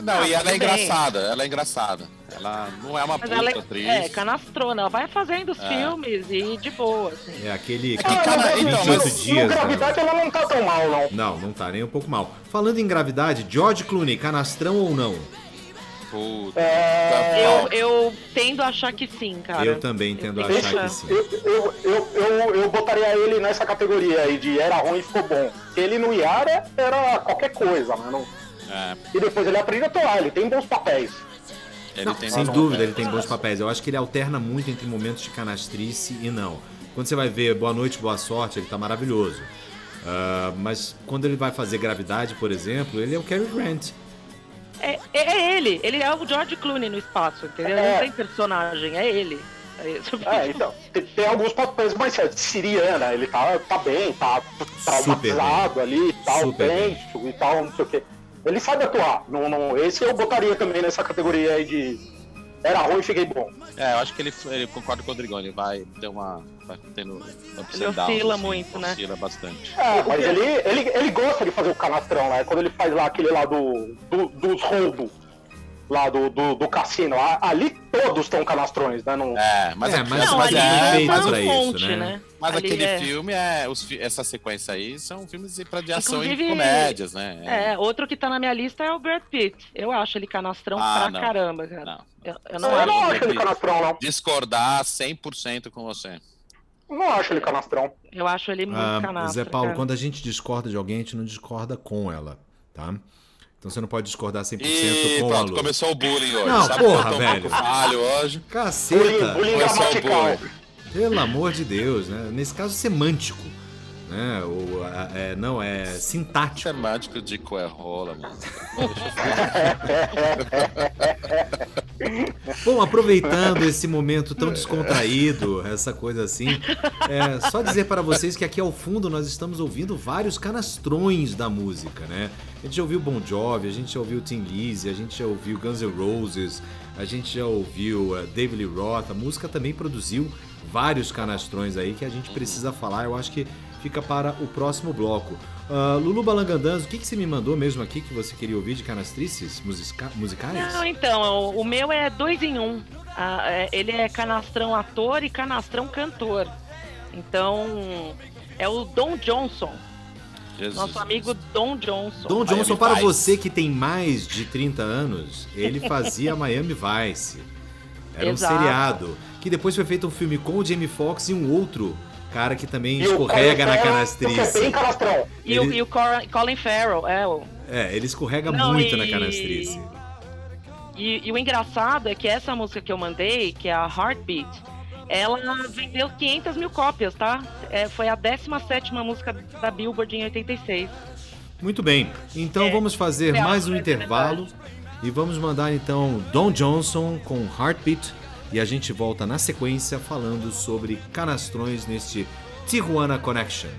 Não, Ah, e ela é bem. engraçada, ela é engraçada. Ela não é uma Mas puta ela é, atriz. é canastrona, ela vai fazendo os É. filmes e de boa, assim. É aquele. que cara- no- então, no, mas- no Gravidade ela não tá tão mal, não. Não, não tá nem um pouco mal. Falando em gravidade, George Clooney, canastrão ou não? Puta. É, Eu, eu tendo a achar que sim, cara. Eu também tendo a achar que sim. Eu, eu, eu, eu, eu botaria ele nessa categoria aí de era ruim e ficou bom. Ele no Yara era qualquer coisa, mano. É, E depois ele aprende a atuar, ele tem bons papéis. ele Não, tem sem bons dúvida, papéis. ele tem bons papéis. Eu acho que ele alterna muito entre momentos de canastrice e não. Quando você vai ver Boa Noite, Boa Sorte, ele tá maravilhoso. Ah, mas quando ele vai fazer Gravidade, por exemplo, ele é o Cary Grant. É, é- é ele, ele é o George Clooney no espaço, entendeu? É. Não tem personagem, é ele. É. É, então, tem, tem alguns papéis, mas é, Siriana, ele tá, tá bem, tá traumatizado ali e tal, Super bem. tenso e tal, não sei o quê. Ele sabe atuar. Não, não, esse eu botaria também nessa categoria aí de era ruim e fiquei bom. É, eu acho que ele, ele concorda com o Rodrigão, ele vai ter uma. Vai tendo Ele oscila assim, muito, né? Oscila bastante. É, mas ele, ele, ele gosta de fazer o canastrão lá. é Quando ele faz lá aquele lá do, do- dos roubos, lá do, do, do cassino. ali todos estão canastrões, né? Não, É, mas, É, mas- Não, mas ali é é pra isso, né? né? mas Ali aquele é- filme é. Os, essa sequência aí são filmes de- pra de ação Inclusive, e comédias, né? É, outro que tá na minha lista é o Brad Pitt. Eu acho ele canastrão Ah, pra não. caramba, cara. Não. Eu, eu não, eu não acho. ele canastrão, não. Discordar 100% com você. Não acho ele canastrão. Eu acho ele muito Ah. Zé Paulo, cara. quando a gente discorda de alguém, a gente não discorda com ela, tá? Então você não pode discordar 100% E com pronto, Lu. começou o bullying hoje. Não, Sabe porra, um velho. falho hoje. Bullying, Caceta! bullying o gramatical. bullying. Pelo amor de Deus, né? Nesse caso, semântico. Né? O, a- é, não, é sintático. Semântico de coerrola, mano. Bom, aproveitando esse momento tão descontraído, essa coisa assim, é, só dizer para vocês que aqui ao fundo nós estamos ouvindo vários canastrões da música, né? A gente já ouviu Bon Jovi, a gente já ouviu Tim Lizzy, a gente já ouviu Guns N' Roses, a gente já ouviu uh, David Lee Roth, a música também produziu vários canastrões aí que a gente precisa falar, eu acho que fica para o próximo bloco. Ah, Lulu Balangandãs, o que, que você me mandou mesmo aqui que você queria ouvir de canastrices musica- musicais? Não, então, o, o meu é dois em um. É- ele é canastrão ator e canastrão cantor. Então, é o Don Johnson, Jesus. nosso amigo Don Johnson. Don Miami Johnson, para Vice. você que tem mais de 30 anos, ele fazia Miami Vice. Era um Exato. seriado. Que depois foi feito um filme com o Jamie Foxx e um outro cara que também E o escorrega na que é canastrice. bem canastrão. E, o, Ele- e o Colin Farrell, é, o, É, ele escorrega Não, muito e- na canastrice. E, e o engraçado é que essa música que eu mandei, que é a Heartbeat, ela vendeu 500 mil cópias, tá? É, foi a 17 música da Billboard em 86. Muito bem, então É, vamos fazer é mais um algo intervalo e vamos mandar então Don Johnson com Heartbeat e a gente volta na sequência falando sobre canastrões neste Tijuana Connection.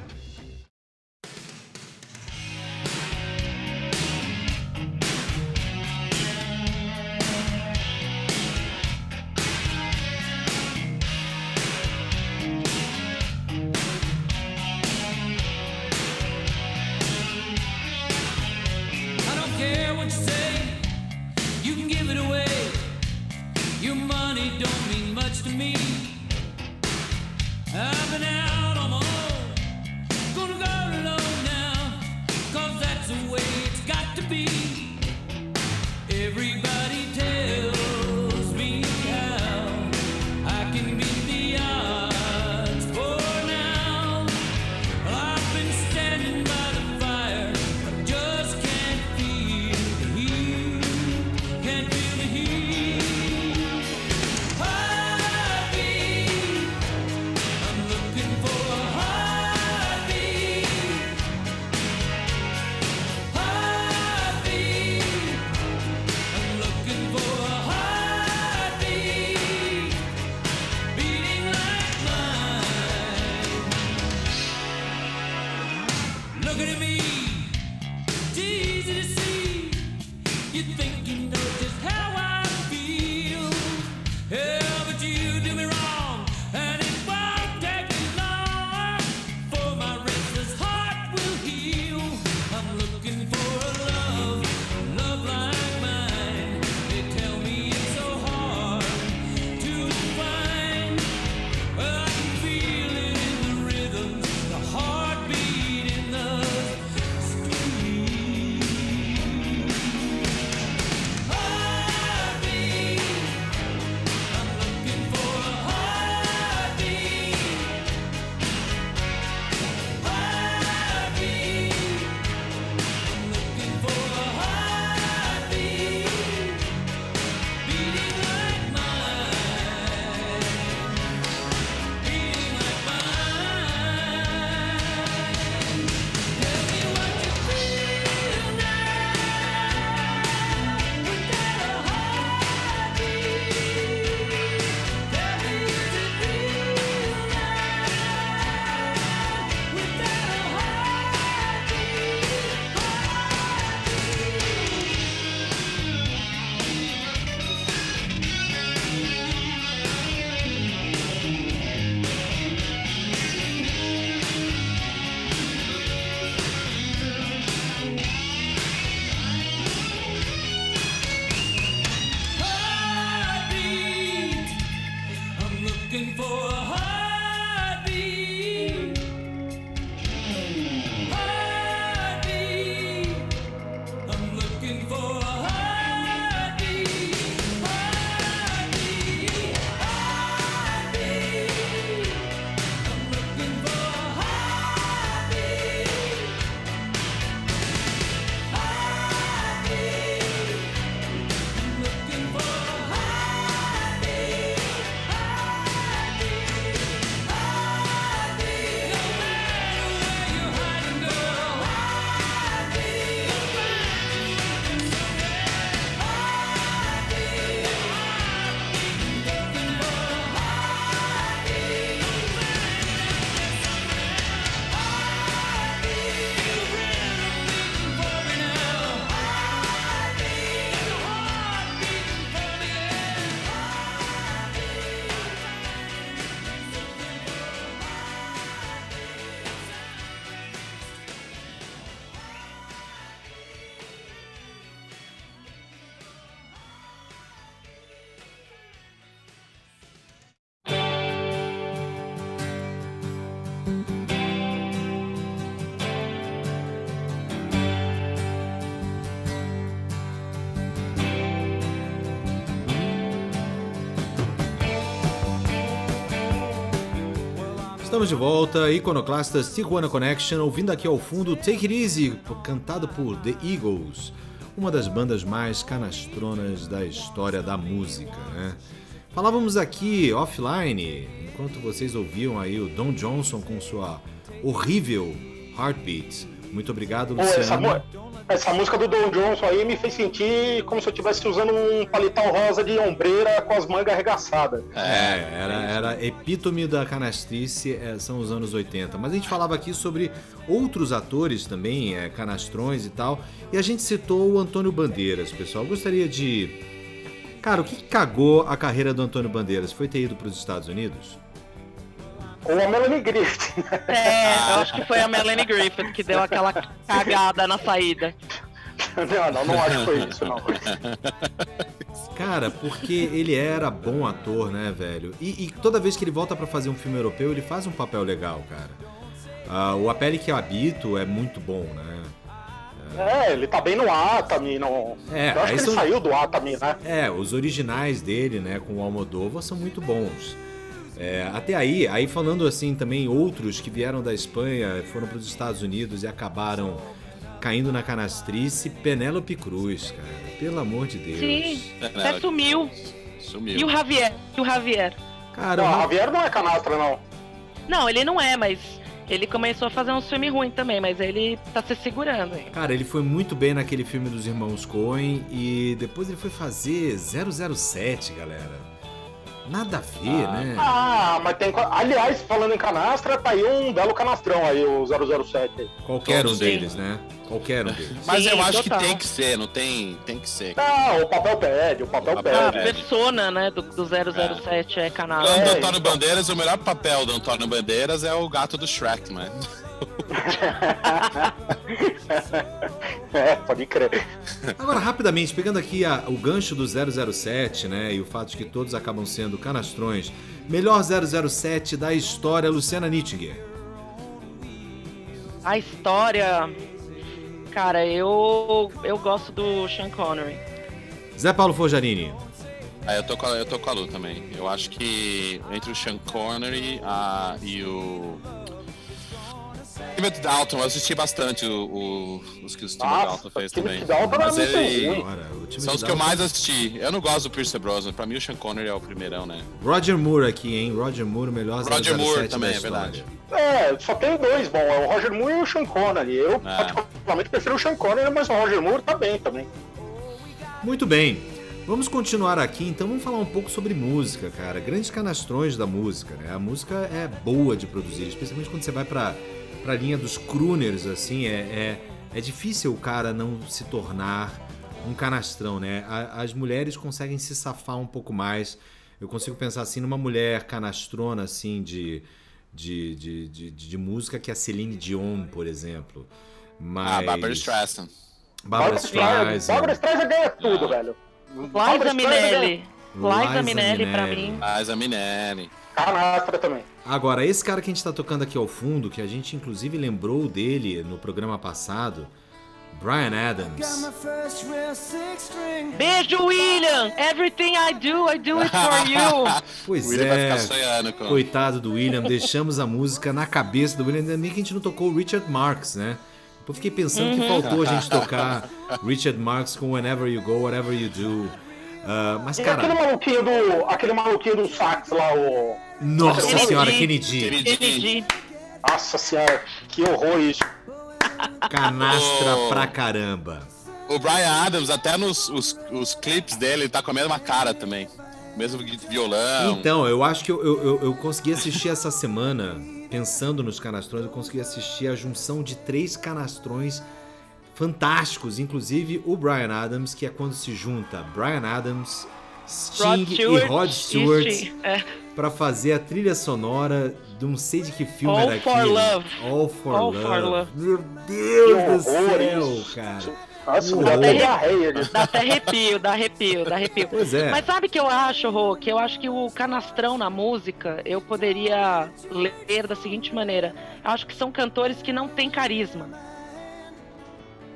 Estamos de volta, Iconoclastas Tijuana Connection, ouvindo aqui ao fundo Take It Easy, cantado por The Eagles, uma das bandas mais canastronas da história da música, né? Falávamos aqui offline, enquanto vocês ouviam aí o Don Johnson com sua horrível Heartbeat. Muito obrigado, essa, Luciano. mu- essa música do Don Johnson aí me fez sentir como se eu estivesse usando um palitão rosa de ombreira com as mangas arregaçadas. É, era, era epítome da canastrice, é, são os anos 80. Mas a gente falava aqui sobre outros atores também, é, canastrões e tal. E a gente citou o Antônio Bandeiras, pessoal. Eu gostaria de. Cara, o que que cagou a carreira do Antônio Bandeiras? Foi ter ido para os Estados Unidos? Ou a Melanie Griffith. né? É, eu acho que foi a Melanie Griffith que deu aquela cagada na saída. Não, não, não acho que foi isso, não. Cara, porque ele era bom ator, né, velho? E, e toda vez que ele volta pra fazer um filme europeu, ele faz um papel legal, cara. Ah, o A Pele que eu habito é muito bom, né? É, ele tá bem no Atami, no... É, eu acho que ele são- saiu do Atami, né? É, os originais dele, né, com o Almodóvar são muito bons. É, até aí, aí falando assim também, outros que vieram da Espanha, foram para os Estados Unidos e acabaram caindo na canastrice, Penélope Cruz, cara. Pelo amor de Deus. Sim, É, até sumiu. Sumiu. E o Javier? E o Javier? Cara, Não, o Javier não é canastra, não. Não, ele não é, mas ele começou a fazer um filme ruim também, mas ele tá se segurando. hein? cara, ele foi muito bem naquele filme dos irmãos Coen e depois ele foi fazer 007, galera. Nada a ver, né? Ah, mas tem... Aliás, falando em canastra, tá aí um belo canastrão aí, o 007. aí. Qualquer um deles, né? Qualquer um deles. Mas Sim, eu acho total. que tem que ser, não tem? Tem que ser. Não, o papel pede, o papel O papel A pede. pede. persona, né, do, do 007 é, canal. Falando do É, Antônio então. Bandeiras, o melhor papel do Antônio Bandeiras é o gato do Shrek, né? É, pode crer. Agora, rapidamente, pegando aqui a- o gancho do 007, né, e o fato de que todos acabam sendo canastrões, melhor 007 da história, Luciana Nittinger. A história. Cara, eu eu gosto do Sean Connery. Zé Paulo Forjarini. Ah, eu tô com a, eu tô com a Lu também. Eu acho que entre o Sean Connery a, e o. Timothy Dalton, eu assisti bastante o, o- os que o Timothy Dalton fez Timothy também. Dalton Mas muito ele. Agora, o São os que eu mais assisti. Eu não gosto do Pierce Brosnan. Pra mim, o Sean Connery é o primeirão, né? Roger Moore aqui, hein? Roger Moore, o melhor Roger 007 Moore da também, é história. verdade. É, só tem dois bom, é o Roger Moore e o Sean Connery. Eu, Ah. particularmente, prefiro o Sean Connery, mas o Roger Moore tá bem também. Muito bem. Vamos continuar aqui, então vamos falar um pouco sobre música, cara. Grandes canastrões da música, né? A música é boa de produzir, especialmente quando você vai pra, pra linha dos crooners, assim, é, é, é difícil o cara não se tornar um canastrão, né? A- As mulheres conseguem se safar um pouco mais. Eu consigo pensar assim numa mulher canastrona, assim, de, de, de, de, de música que é a Celine Dion, por exemplo. Mas... Ah, Barbara Streisand. Barbara Streisand. Barbara Streisand ganha tudo, Ah. velho. Liza Minelli. Liza Minelli, pra mim. Mas a Minelli. Canastra também. Agora, esse cara que a gente tá tocando aqui ao fundo, que a gente inclusive lembrou dele no programa passado, Brian Adams. Beijo, William! Everything I do, I do it for you. Pois o William vai é, ficar sonhando com. coitado do William, deixamos a música na cabeça do William, ainda bem que a gente não tocou o Richard Marx, né? Eu fiquei pensando que faltou a gente tocar Richard Marx com Whenever You Go, Whatever You Do. Ah, mas, E aquele cara, maluquinho do. aquele maluquinho do sax lá, o. nossa Kennedy. senhora, Kennedy, Kennedy. Kennedy. Nossa senhora, que horror isso. canastra Oh. pra caramba. O Brian Adams, até nos os, os clipes dele, ele tá com a mesma cara também. Mesmo violão. Então, eu acho que eu, eu, eu- eu consegui assistir essa semana, pensando nos canastrões, eu consegui assistir a junção de três canastrões fantásticos, inclusive o Brian Adams, que é quando se junta Brian Adams, Sting Rod e. Rod Stewart é. pra fazer a trilha sonora de não sei de que filme All era for aquele. Love. All for All Love. for Love. Meu Deus do Que horror céu, isso. cara. Nossa, dá até disso. Dá até arrepio, dá arrepio, dá arrepio. Pois é. Mas sabe o que eu acho, Rô? Que eu acho que o canastrão na música, eu poderia ler da seguinte maneira. Eu acho que são cantores que não têm carisma.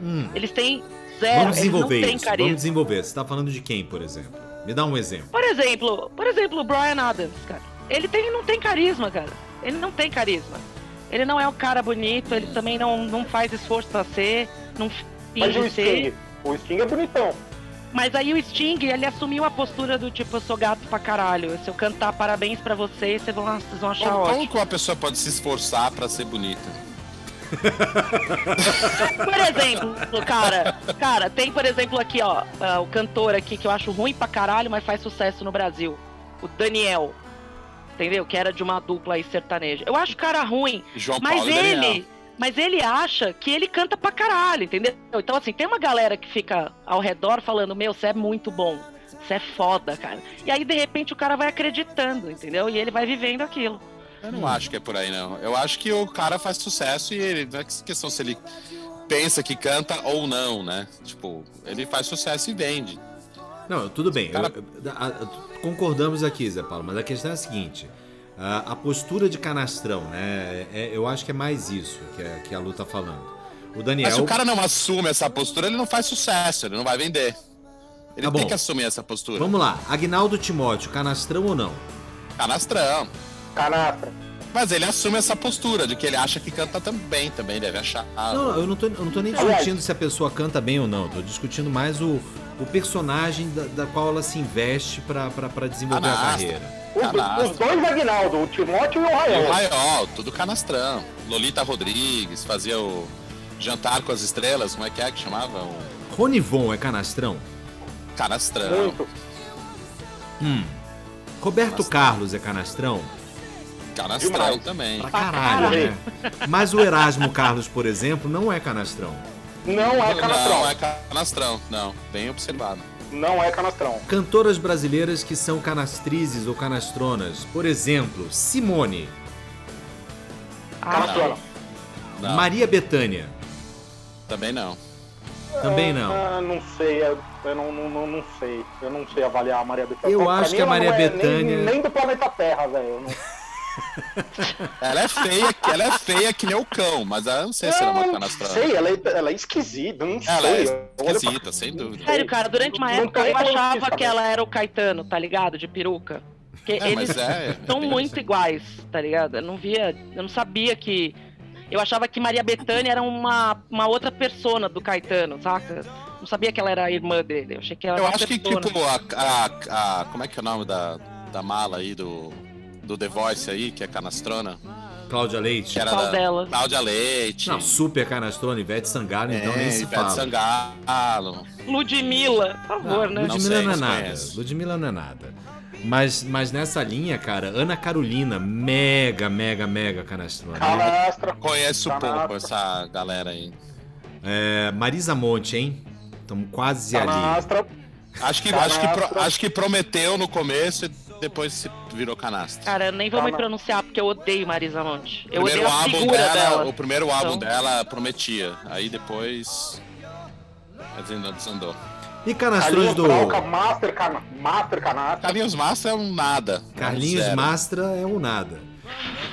Hum. Eles têm zero, Vamos eles não desenvolver isso. carisma. Vamos desenvolver. Você tá falando de quem, por exemplo? Me dá um exemplo. Por exemplo, por exemplo, o Brian Adams, cara. Ele tem, não tem carisma, cara. Ele não tem carisma. Ele não é um cara bonito, ele também não, não faz esforço pra ser, não Mas finge o ser. Sting, o Sting é bonitão. Mas aí o Sting, ele assumiu a postura do tipo, eu sou gato pra caralho. Se eu cantar parabéns pra vocês, vocês vão, vocês vão achar Como, ótimo. como que uma pessoa pode se esforçar pra ser bonita? Por exemplo, cara, cara, tem por exemplo aqui, ó, ah, o cantor aqui que eu acho ruim pra caralho, mas faz sucesso no Brasil. O Daniel. Entendeu? Que era de uma dupla aí sertaneja. Eu acho o cara ruim, João mas Paulo ele. Mas ele acha que ele canta pra caralho, entendeu? Então, assim, tem uma galera que fica ao redor falando: Meu, você é muito bom, você é foda, cara. E aí, de repente, o cara vai acreditando, entendeu? E ele vai vivendo aquilo. Eu não acho que é por aí, não. Eu acho que o cara faz sucesso e ele, não é questão se ele pensa que canta ou não, né? Tipo, ele faz sucesso e vende. Não, tudo bem. Cara- eu- eu- a- concordamos aqui, Zé Paulo, mas a questão é a seguinte. A, a postura de canastrão, né? é- eu acho que é mais isso que, é- que a Lu tá falando. O Daniel. Mas se o cara não assume essa postura, ele não faz sucesso, ele não vai vender. Ele Tá tem bom. que assumir essa postura. Vamos lá, Agnaldo Timóteo, canastrão ou não? Canastrão. Canastra. Mas ele assume essa postura de que ele acha que canta também, também deve achar. Não, eu não tô, eu não tô nem discutindo se a pessoa canta bem ou não. Tô discutindo mais o, o personagem da, da qual ela se investe pra, pra, pra desenvolver a Canastra. carreira. Os, Canastra. os dois Aguinaldo, o Timóteo e o E o. Raiol, tudo canastrão. Lolita Rodrigues fazia o Jantar com as Estrelas, como é que é que chamava? O Ronivon é canastrão? canastrão. Muito. Roberto Carlos é canastrão? Canastrão Demais. também. Pra caralho, né? Mas o Erasmo Carlos, por exemplo, não é canastrão. Não é Não, canastrão. é canastrão, não. Bem observado. Não é canastrão. Cantoras brasileiras que são canastrizes ou canastronas. Por exemplo, Simone, Ah, Canastrona. Não, Maria Bethânia. também não. Também não. Ah, não sei, eu, não, não, não, não sei. Eu não sei avaliar a Maria Bethânia. Eu Pra acho mim, que a Maria não é Bethânia- Nem, nem do planeta Terra, velho. Ela é feia, ela é feia que nem o cão, mas eu não sei se ela é uma Eu não canastrona. sei, ela é, ela é esquisita, não Ela sei. é Eu olho pra- esquisita, sem dúvida. Sério, cara, durante uma época eu achava que ela era o Caetano, tá ligado? De peruca. Porque É, eles é, é são muito iguais, tá ligado? Eu não via, eu não sabia que. Eu achava que Maria Bethânia era uma, uma outra persona do Caetano, saca? Não sabia que ela era a irmã dele. Eu achei que ela Eu era uma acho que, persona. tipo, a, a, a- Como é que é o nome da, da mala aí do, do The Voice aí, que é canastrona? Cláudia Leite. Que era Qual da delas? Cláudia Leite. Não, super canastrona, Ivete Sangalo, então é, nem se Ivete fala. Sangalo. Ludmilla, por favor, né? Não Ludmilla sei, não é não nada. conheço. Ludmilla não é nada. Mas, mas nessa linha, cara, Ana Carolina, mega, mega, mega canastrona. Canastra. Conheço Canastra. pouco essa galera aí. É, Marisa Monte, hein? Estamos quase ali. Canastra. Acho que, acho, que acho que prometeu no começo e depois se virou canastra. Cara, nem vou Tá me na- pronunciar porque eu odeio Marisa Monte. Eu o odeio primeiro a álbum figura dela, dela. o primeiro álbum Então- dela prometia. Aí depois ainda desandou. E canastrões Carlinhos do. Broca, Master, cana, Master Canastra. Carlinhos é um nada. é um Carlinhos zero. Mastra é um nada.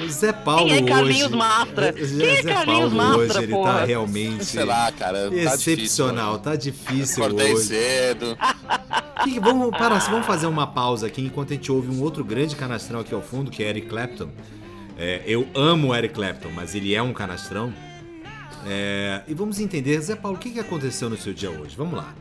O Zé Paulo Quem é Carlinhos hoje... Mastra? Zé- Quem é Zé Carlinhos Paulo Mastra, hoje, ele tá porra? realmente Sei lá, cara. tá excepcional, difícil. tá difícil Acordei hoje. cedo. Que- vamos, para, vamos fazer uma pausa aqui enquanto a gente ouve um outro grande canastrão aqui ao fundo, que é Eric Clapton. É, eu amo o Eric Clapton, mas ele é um canastrão. É, e vamos entender, Zé Paulo, o que, que aconteceu no seu dia hoje? Vamos lá.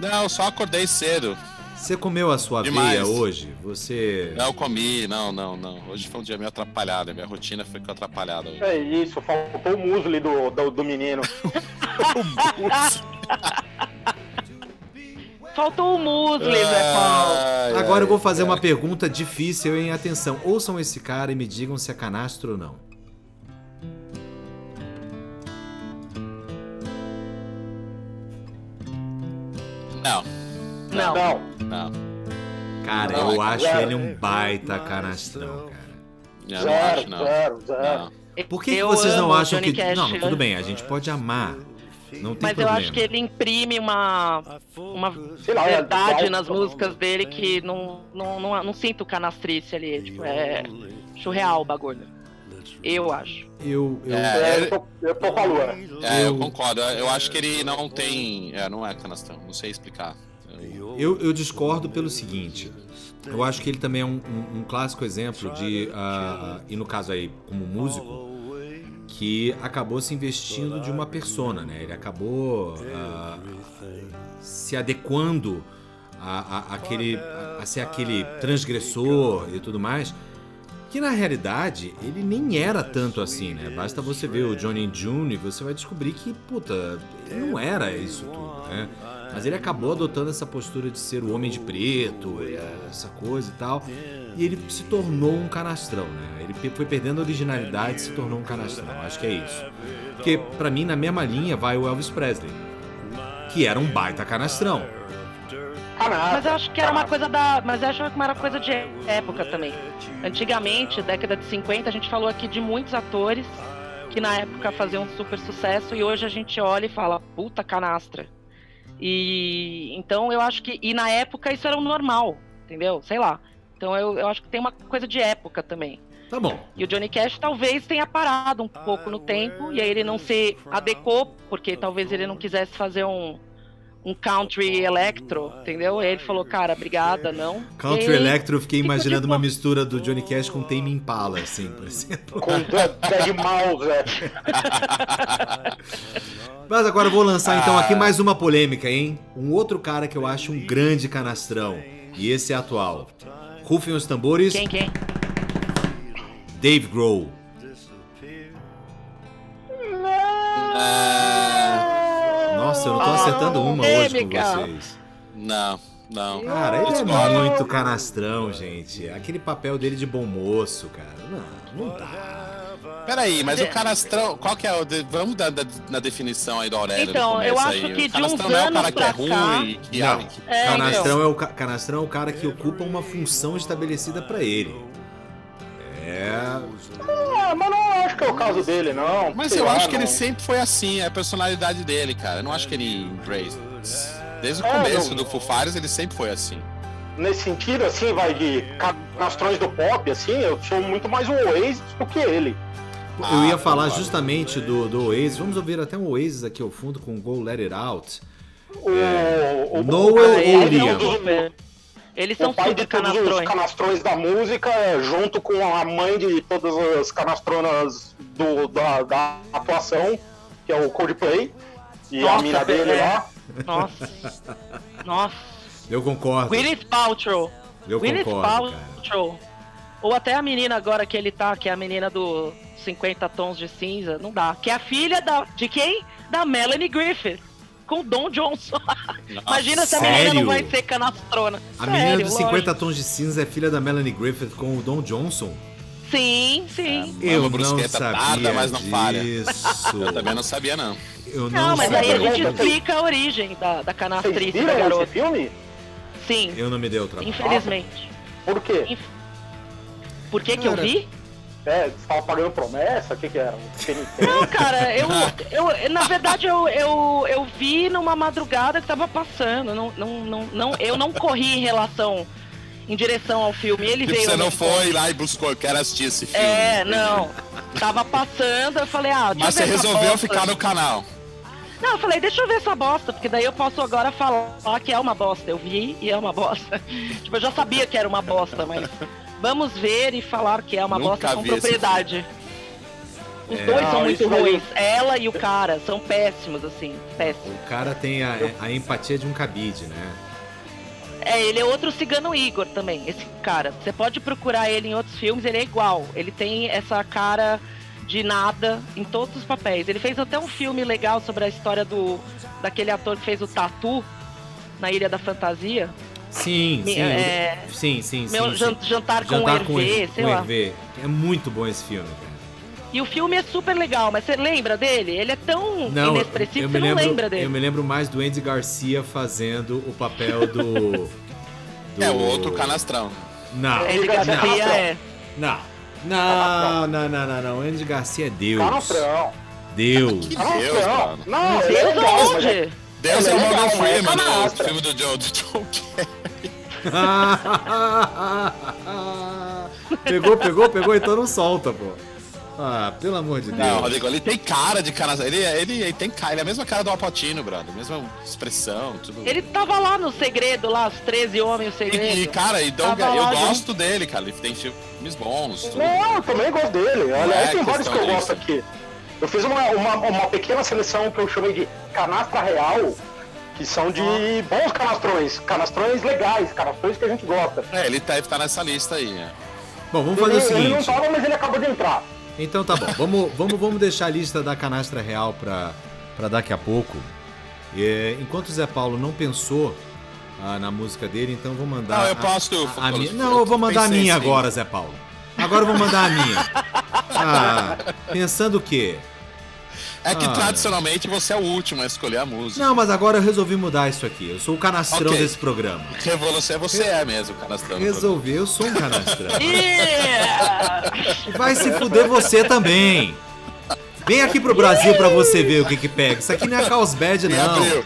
Não, só acordei cedo. Você comeu a sua Demais. aveia hoje? Você. Não comi, não, não, não. Hoje foi um dia meio atrapalhado. Minha rotina ficou atrapalhada hoje. É isso, faltou o musli do, do, do menino. Faltou o musli, Zé Paulo. Ai, Agora eu vou ai, fazer cara. uma pergunta difícil, hein? Atenção, ouçam esse cara e me digam se é canastro ou não. Não, Não. Não, não. Cara, Não, eu é acho zero. ele um baita canastrão, cara. Eu não zero, acho, não. zero, zero. Não. Por que, que Eu vocês não acham Johnny que. Cash, não, tudo né? bem, a gente pode amar. Não tem Mas eu problema. acho que ele imprime uma, uma lá, é verdade nas músicas dele que não, não, não, não sinto canastrice ali. Tipo, é surreal o bagulho. Eu acho. Eu, eu, É, eu, eu tô com a Luana. É, eu Eu- concordo. Eu acho que ele não tem. É, não é canastrão. Não sei explicar. Eu- eu, discordo pelo seguinte. eu acho que ele também é um, um- um clássico exemplo de, ah, e no caso aí, como músico, que acabou se investindo de uma persona, né? Ele acabou ah, se adequando a, a- aquele, a, a ser aquele transgressor e tudo mais. Que na realidade ele nem era tanto assim, né? Basta você ver o Johnny June e você vai descobrir que, puta, não era isso tudo, né? Mas ele acabou adotando essa postura de ser o homem de preto, e essa coisa e tal. E ele se tornou um canastrão, né? Ele foi perdendo a originalidade e se tornou um canastrão. Acho que é isso. Porque, pra mim, na mesma linha vai o Elvis Presley, que era um baita canastrão. Mas eu acho que era uma coisa da. Mas eu acho que era coisa de época também. Antigamente, década de 50, a gente falou aqui de muitos atores que na época faziam super sucesso e hoje a gente olha e fala, puta canastra. E então eu acho que. E na época isso era o normal, entendeu? Sei lá. Então eu, eu acho que tem uma coisa de época também. Tá bom. E o Johnny Cash talvez tenha parado um pouco no tempo, e aí ele não se adequou, porque talvez ele não quisesse fazer um, um country electro, entendeu? Aí ele falou, cara, obrigada, não. Country E Electro, eu fiquei ficou imaginando de uma mistura do Johnny Cash com Tame Impala, assim, por exemplo. Com Dead Mouse. Mas agora eu vou lançar então aqui mais uma polêmica, hein? Um outro cara que eu acho um grande canastrão, e esse é atual. Rufem os tambores, Quem, quem? Dave Grohl. É, Nossa, eu não tô acertando uma hoje com vocês. não, não. Cara, ele é muito canastrão, gente. Aquele papel dele de bom moço, cara. Não, não dá. Peraí, mas o canastrão, qual que é o. de- vamos dar da- na definição aí do Aurélio. Então, eu acho aí. que o de uns não é o cara que é pra cá- ruim, que, Não, que- É, canastrão, é o ca- canastrão é o cara que ocupa uma função estabelecida pra ele. É. Ah, mas não acho que é o caso dele, não. Mas Sei eu lá, acho que ele não. sempre foi assim, é a personalidade dele, cara. Eu não acho que ele embrace. Desde o É, começo não- do Foo Fighters ele sempre foi assim. Nesse sentido, assim, vai de canastrões do pop, assim, eu sou muito mais um Oasis do que ele. Eu ia Ah, falar justamente do, do Oasis. Vamos ouvir até um Oasis aqui ao fundo com Go Let It Out. O, o, Noel o ou pai de Liam? Eles O são pai super de todos os canastrões. da música, junto com a mãe de todas as canastronas do, da, da atuação, que é o Coldplay, e a Nossa, mina dele é. lá. Nossa. Nossa. Eu concordo. Gwyneth Paltrow. Eu Gwyneth concordo, cara. Paltrow. Ou até a menina agora que ele tá, que é a menina do 50 tons de cinza, não dá. Que é a filha da, de quem? Da Melanie Griffith. Com o Don Johnson. Imagina se a menina não vai ser canastrona. A Sério, menina dos 50 lógico. tons de cinza é filha da Melanie Griffith com o Don Johnson? Sim, sim. Eu Uma não sabia tarda, mas não falha. disso. Eu também não sabia, não. Eu não, Não, mas aí a gente explica a origem da, da Vocês canastrice da viram esse garota. filme? Sim, Eu não me dei o trabalho. infelizmente. Por quê? Por que que eu vi? É, você tava pagando promessa? O que que era? Não, cara, eu, eu na verdade eu, eu, eu vi numa madrugada que tava passando. Não, não, não, não, eu não corri em relação, em direção ao filme. Ele Tipo, veio. você não foi lá e buscou, eu quero assistir esse filme. É, não. Tava passando, eu falei, ah, deixa Mas eu você resolveu bosta. ficar no canal. Não, eu falei, deixa eu ver essa bosta, porque daí eu posso agora falar que é uma bosta. Eu vi e é uma bosta. tipo, eu já sabia que era uma bosta, mas vamos ver e falar que é uma Nunca bosta com propriedade. Os É. dois são Não, muito ruins. Ela e o cara são péssimos, assim, péssimos. O cara tem a, a empatia de um cabide, né? É, ele é outro cigano Igor também, esse cara. Você pode procurar ele em outros filmes, ele é igual. Ele tem essa cara de nada em todos os papéis. Ele fez até um filme legal sobre a história do daquele ator que fez o Tatu na Ilha da Fantasia. Sim, sim. é, Sim, sim, sim. Meu sim. jan- jantar com Jantar Hervé, com, Her- sei com lá. Hervé. É muito bom esse filme, cara. E o filme é super legal, mas você lembra dele? Ele é tão Não, inexpressivo eu que me você não lembro, lembra dele. eu me lembro mais do Andy Garcia fazendo o papel do. do- É o outro canastrão. Não, Não. Garcia é. não. Não, não, não, não, não. Andy Garcia é Deus. Canastrão. Deus. Que. Deus, mano. Não, é Deus é- aonde? Deus é o é Morgan Freeman canastra. filme do Joe, do Joe Carey. pegou, pegou, pegou, então não solta, pô. Ah, pelo amor de Deus. Não, Rodrigo, ele tem cara de canastrão. Ele, ele, ele tem cara, ele é a mesma cara do Alpatino, brother. Mesma expressão, tudo. Ele tava lá no segredo, lá, os 13 homens, o segredo. E, e, cara, e eu lá gosto dele, cara. Ele tem filmes bons. Tudo. Não, eu também gosto dele. Aliás, é tem vários que eu gosto aqui. Eu fiz uma, uma, uma pequena seleção que eu chamei de canastra real, que são de bons canastrões, canastrões legais, canastrões que a gente gosta. É, ele deve estar nessa lista aí. né? Bom, vamos fazer o ele, ele não seguinte. tava, mas ele acabou de entrar. Então tá bom, vamos, vamos, vamos deixar a lista da canastra real pra, pra daqui a pouco. É, enquanto o Zé Paulo não pensou ah, na música dele, então vou mandar. Não, eu a- posso, a- a eu- minha- Não, eu vou mandar a minha sim. agora, Zé Paulo. Agora eu vou mandar a minha. Ah, pensando o quê? É que Ah. tradicionalmente você é o último a escolher a música. Não, mas agora eu resolvi mudar isso aqui. Eu sou o canastrão Ok. desse programa. Revolução é você é mesmo, canastrão. Resolvi, eu sou um canastrão. Yeah! Vai se fuder você também. Vem aqui pro Brasil pra você ver o que que pega. Isso aqui não é Carlsbad, não. abriu.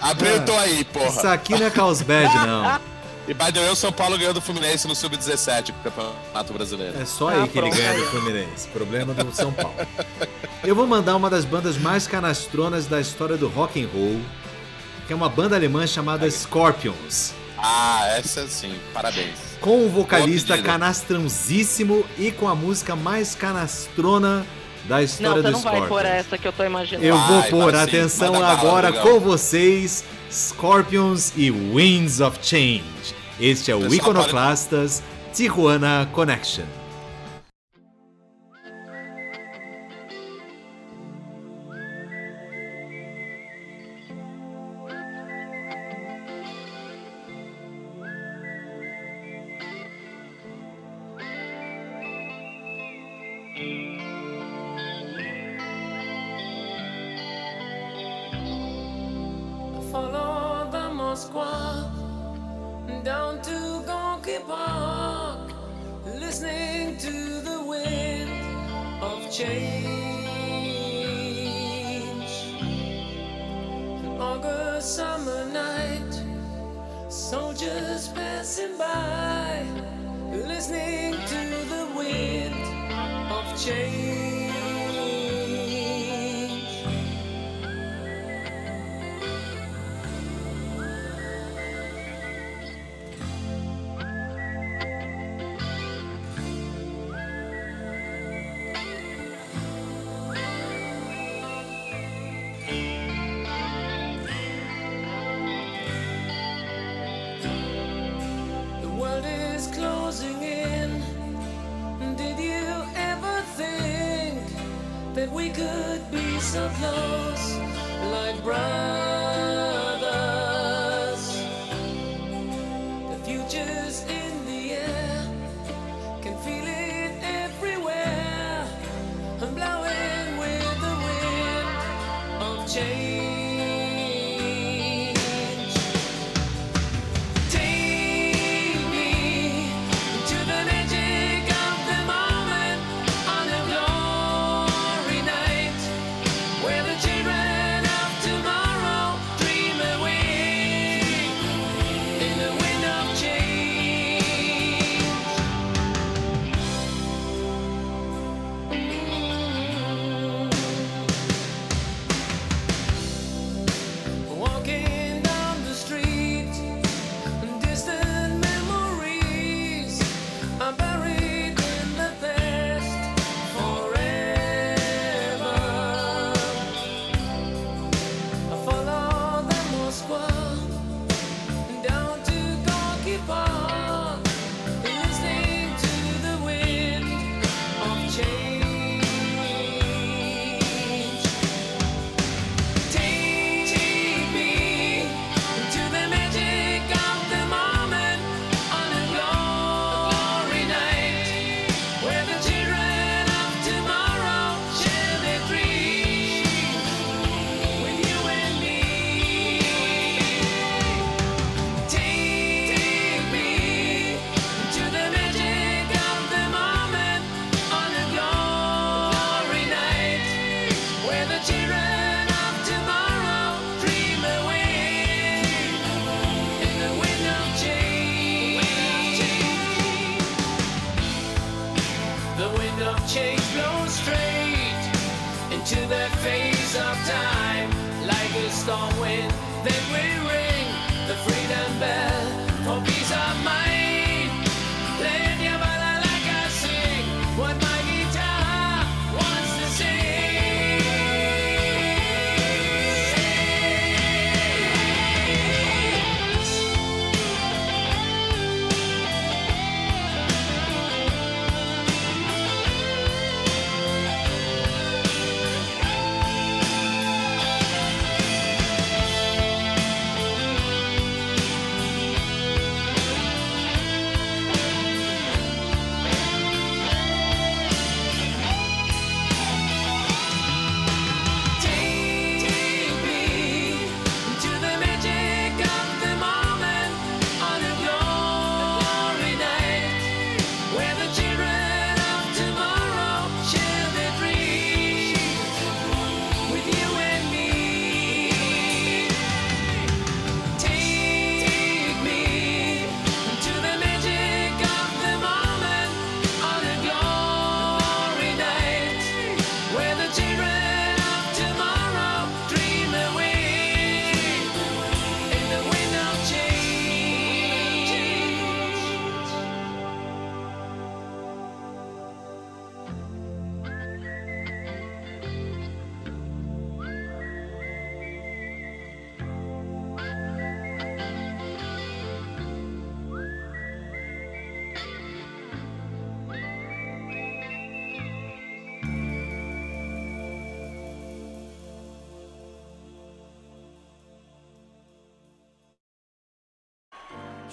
Abriu, Ah. tô aí, porra. Isso aqui não é Carlsbad, não. E by the way, o São Paulo ganhou do Fluminense no Sub-17, o Campeonato Brasileiro. É só aí Ah, que ele ganha do Fluminense. Problema do São Paulo. Eu vou mandar uma das bandas mais canastronas da história do rock and roll, que é uma banda alemã chamada Scorpions, Ah, essa sim, parabéns. com um vocalista canastrãozíssimo e com a música mais canastrona da Não, história você do não vai Scorpions. por essa que eu tô imaginando. Eu vou Vai, pôr vai sim. atenção bala, agora Rodrigão. com vocês, Scorpions e Winds of Change. Este é o Iconoclastas Tijuana Connection.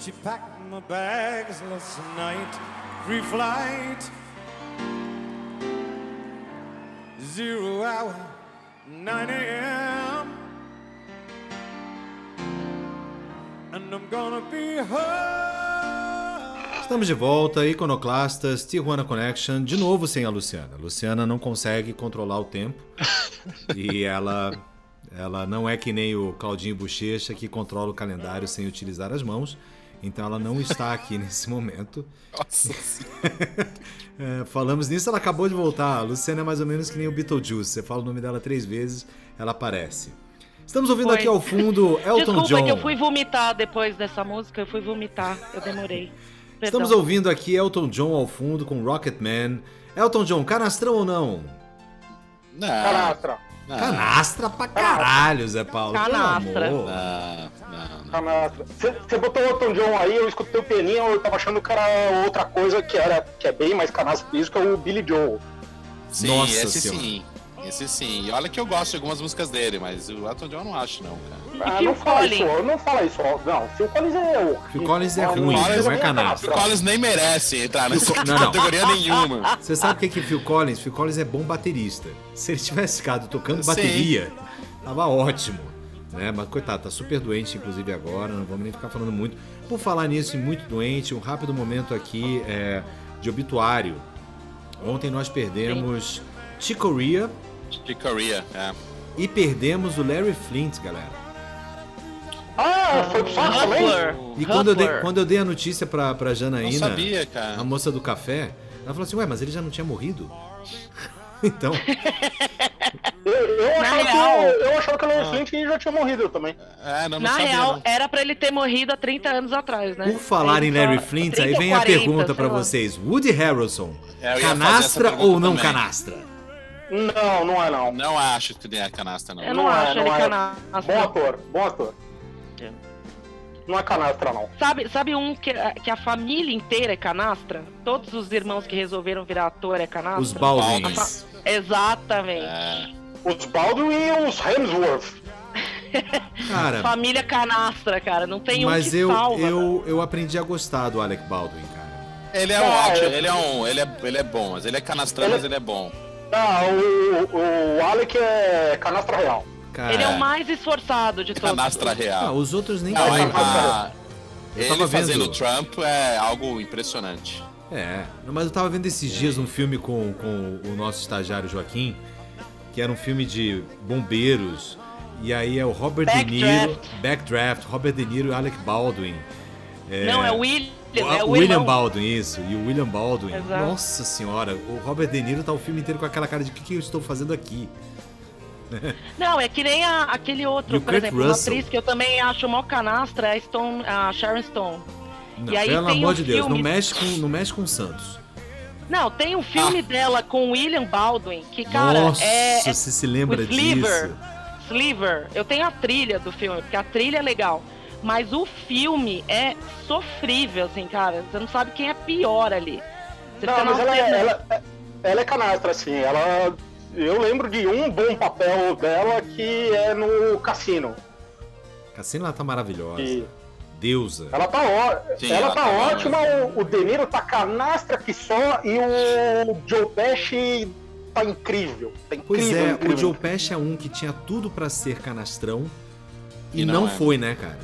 She packed my bags last night, free flight, zero hour, 9 a.m. And I'm gonna be home. Estamos de volta, Iconoclastas, Tijuana Connection, de novo sem a Luciana. A Luciana não consegue controlar o tempo e ela, ela não é que nem o Claudinho Bochecha que controla o calendário sem utilizar as mãos. Então ela não está aqui nesse momento. Nossa É, falamos nisso, ela acabou de voltar. A Luciana é mais ou menos que nem o Beetlejuice. Você fala o nome dela três vezes, ela aparece. Estamos ouvindo Foi. aqui ao fundo Elton Desculpa John. que eu fui vomitar depois dessa música, eu fui vomitar, eu demorei. Perdão. Estamos ouvindo aqui Elton John ao fundo com Rocketman. Elton John, canastrão ou não? Não, Canastra. Não, Canastra pra caralho, Zé Paulo. Canastra. não, não, não. Canastra. Você botou o Elton John aí, eu escutei o pianinho, eu tava achando que era outra coisa que, era, que é bem mais canastra que isso, que é o Billy Joel. Sim, Nossa esse Senhora. sim. Esse sim. E olha que eu gosto de algumas músicas dele, mas o Elton John eu não acho, não, cara. Ah, Phil não fala Collins? isso, não fala isso. ó. Não, Phil Collins é. Phil Collins é ruim, não, não é canastra. O Collins nem merece entrar nessa Não, não. categoria nenhuma. Você sabe o que é que Phil Collins? Phil Collins é bom baterista. Se ele tivesse ficado tocando Sim. bateria, tava ótimo. Né? Mas coitado, tá super doente, inclusive agora, não vamos nem ficar falando muito. Por falar nisso, muito doente, um rápido momento aqui é, de obituário. Ontem nós perdemos Chick Corea De Korea, é. e perdemos o Larry Flint, galera. Ah, foi pro saco também? Hustler. E quando eu, dei, quando eu dei a notícia pra, pra Não Janaína, sabia, cara. a moça do café, ela falou assim, ué, mas ele já não tinha morrido? então, Eu, eu, Na achava que, real- eu achava que o Larry Flint já tinha morrido também. É, não, não Na sabia. real, não. era pra ele ter morrido há 30 anos atrás, né? por falar em Larry Flint, 30 aí vem ou a 40, pergunta pra vocês. Woody Harrelson, É, canastra ou não também. canastra? Não, não é não. Não acho que ele é canastra, não. Eu não, Não é, acho não ele é. canastra. Bom ator, bom ator. É. Não é canastra, não. Sabe, sabe um que, que a família inteira é canastra? Todos os irmãos que resolveram virar ator é canastra? Os Baldwins. Baldwins. Exatamente. É, Os Baldwin e os Hemsworth. Cara, Família canastra, cara. Não tem um mas que eu, salva. eu, eu aprendi a gostar do Alec Baldwin, cara. ele é um Ah, ótimo, é. ele é um. Ele é, ele é bom, mas ele é canastrão, Ele- mas ele é bom. Ah, o, o, Alec é canastra real. Cara, Ele é o mais esforçado de todos. Canastra ah, real. os outros nem Não, tanto. a- Eu ele tava fazendo vendo- Trump é algo impressionante. É, mas eu tava vendo esses dias um filme com, com o nosso estagiário Joaquim, que era um filme de bombeiros, e aí é o Robert De Niro, Backdraft. Backdraft, Robert De Niro e Alec Baldwin. Não, é o William. É o William irmão. Baldwin, isso, e o William Baldwin. Exato. Nossa senhora, o Robert De Niro tá o filme inteiro com aquela cara de o que, que eu estou fazendo aqui? Não, é que nem a- aquele outro, o por exemplo, uma Russell? atriz que eu também acho mó canastra é a, Stone, a Sharon Stone. Não, E aí pelo amor um de Deus, não filme- mexe com, não mexe com o Santos. Não, tem um filme dela com William Baldwin, que, cara, Nossa, é, você se lembra o Sliver. disso? Sliver. Eu tenho a trilha do filme, porque a trilha é legal. Mas o filme é sofrível, assim, cara. Você não sabe quem é pior ali. Você Não, mas ela, é- ela, é- ela é canastra, assim. Ela. Eu lembro de um bom papel dela que é no Cassino. Cassino ela tá maravilhosa. E Deusa. ela tá, ó, Sim, ela ela tá tá ótima, o, o De Niro tá canastra que só e o Joe Pesci tá incrível. Tá incrível, Pois é, incrível. o Joe Pesci é um que tinha tudo pra ser canastrão e, E não, não é. foi, né, cara?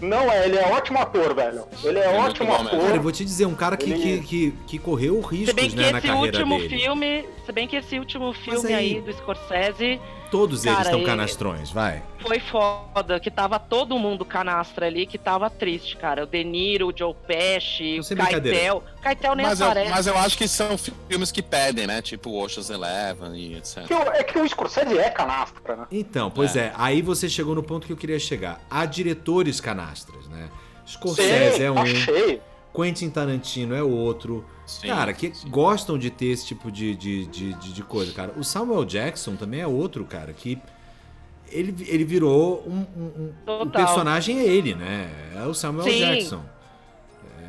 Não é, ele é ótimo ator, velho. Ele é É ótimo bom mesmo. Cara, eu ator. vou te dizer, um cara que, Ele- que, que, que correu Se bem riscos, que né, na esse carreira último dele. filme. Se bem que esse último filme aí- aí... do Scorsese Todos eles Cara, estão ele- canastrões, vai. foi foda, que tava todo mundo canastra ali, que tava triste, cara. O De Niro, o Joe Pesci, Não o. Keitel. Keitel nem Mas eu, aparece. mas eu acho que são filmes que pedem, né? Tipo Ocean's Eleven e etc. Que o- É que o Scorsese é canastra, né? Então, pois é. aí você chegou no ponto que eu queria chegar. Há diretores canastras, né? Sim, Scorsese é um, achei. Quentin Tarantino é outro. Sim, cara, que sim. gostam de ter esse tipo de, de, de, de- de coisa, cara. O Samuel Jackson também é outro, cara, que ele, ele virou um, um- um- personagem é ele, né? É o Samuel Sim. Jackson.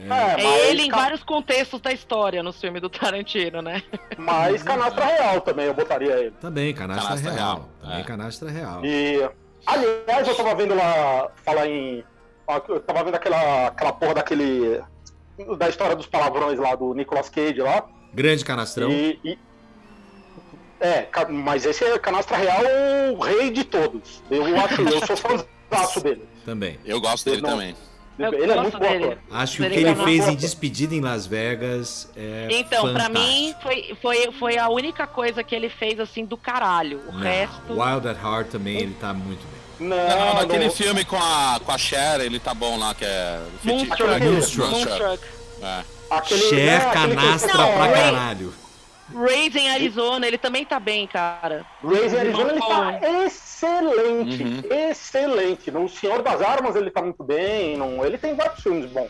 É, mas, É ele em ca- vários contextos da história no filme do Tarantino, né? mas canastra real também, eu botaria ele. Também, canastra, Canastra real. real, Também é. canastra real. E, aliás, eu tava vendo lá, falar em. Eu tava vendo aquela, aquela porra daquele. Da história dos palavrões lá do Nicolas Cage lá. Grande canastrão. E, e- é, mas esse é Canastra Real, o rei de todos. Eu acho, eu sou fãzaço dele. Também. Eu gosto dele Não. também. Eu ele é gosto muito bom dele. Acho que o que ele é fez em. Despedida em Las Vegas é Então, pra fantástico. mim, foi, foi, foi a única coisa que ele fez assim do caralho. O Não, resto. Wild at Heart também, ele tá muito bem. Não, Não, naquele não- filme com a, com a Cher, ele tá bom lá, que é... Moonstruck. Moonstruck. Moonstruck. É. aquele, Cher não, canastra Não, pra caralho. Raising Arizona, ele também tá bem, cara. Raising Arizona ele tá Bom. excelente, Uhum. excelente. No Senhor das Armas ele tá muito bem, não, ele tem vários filmes bons.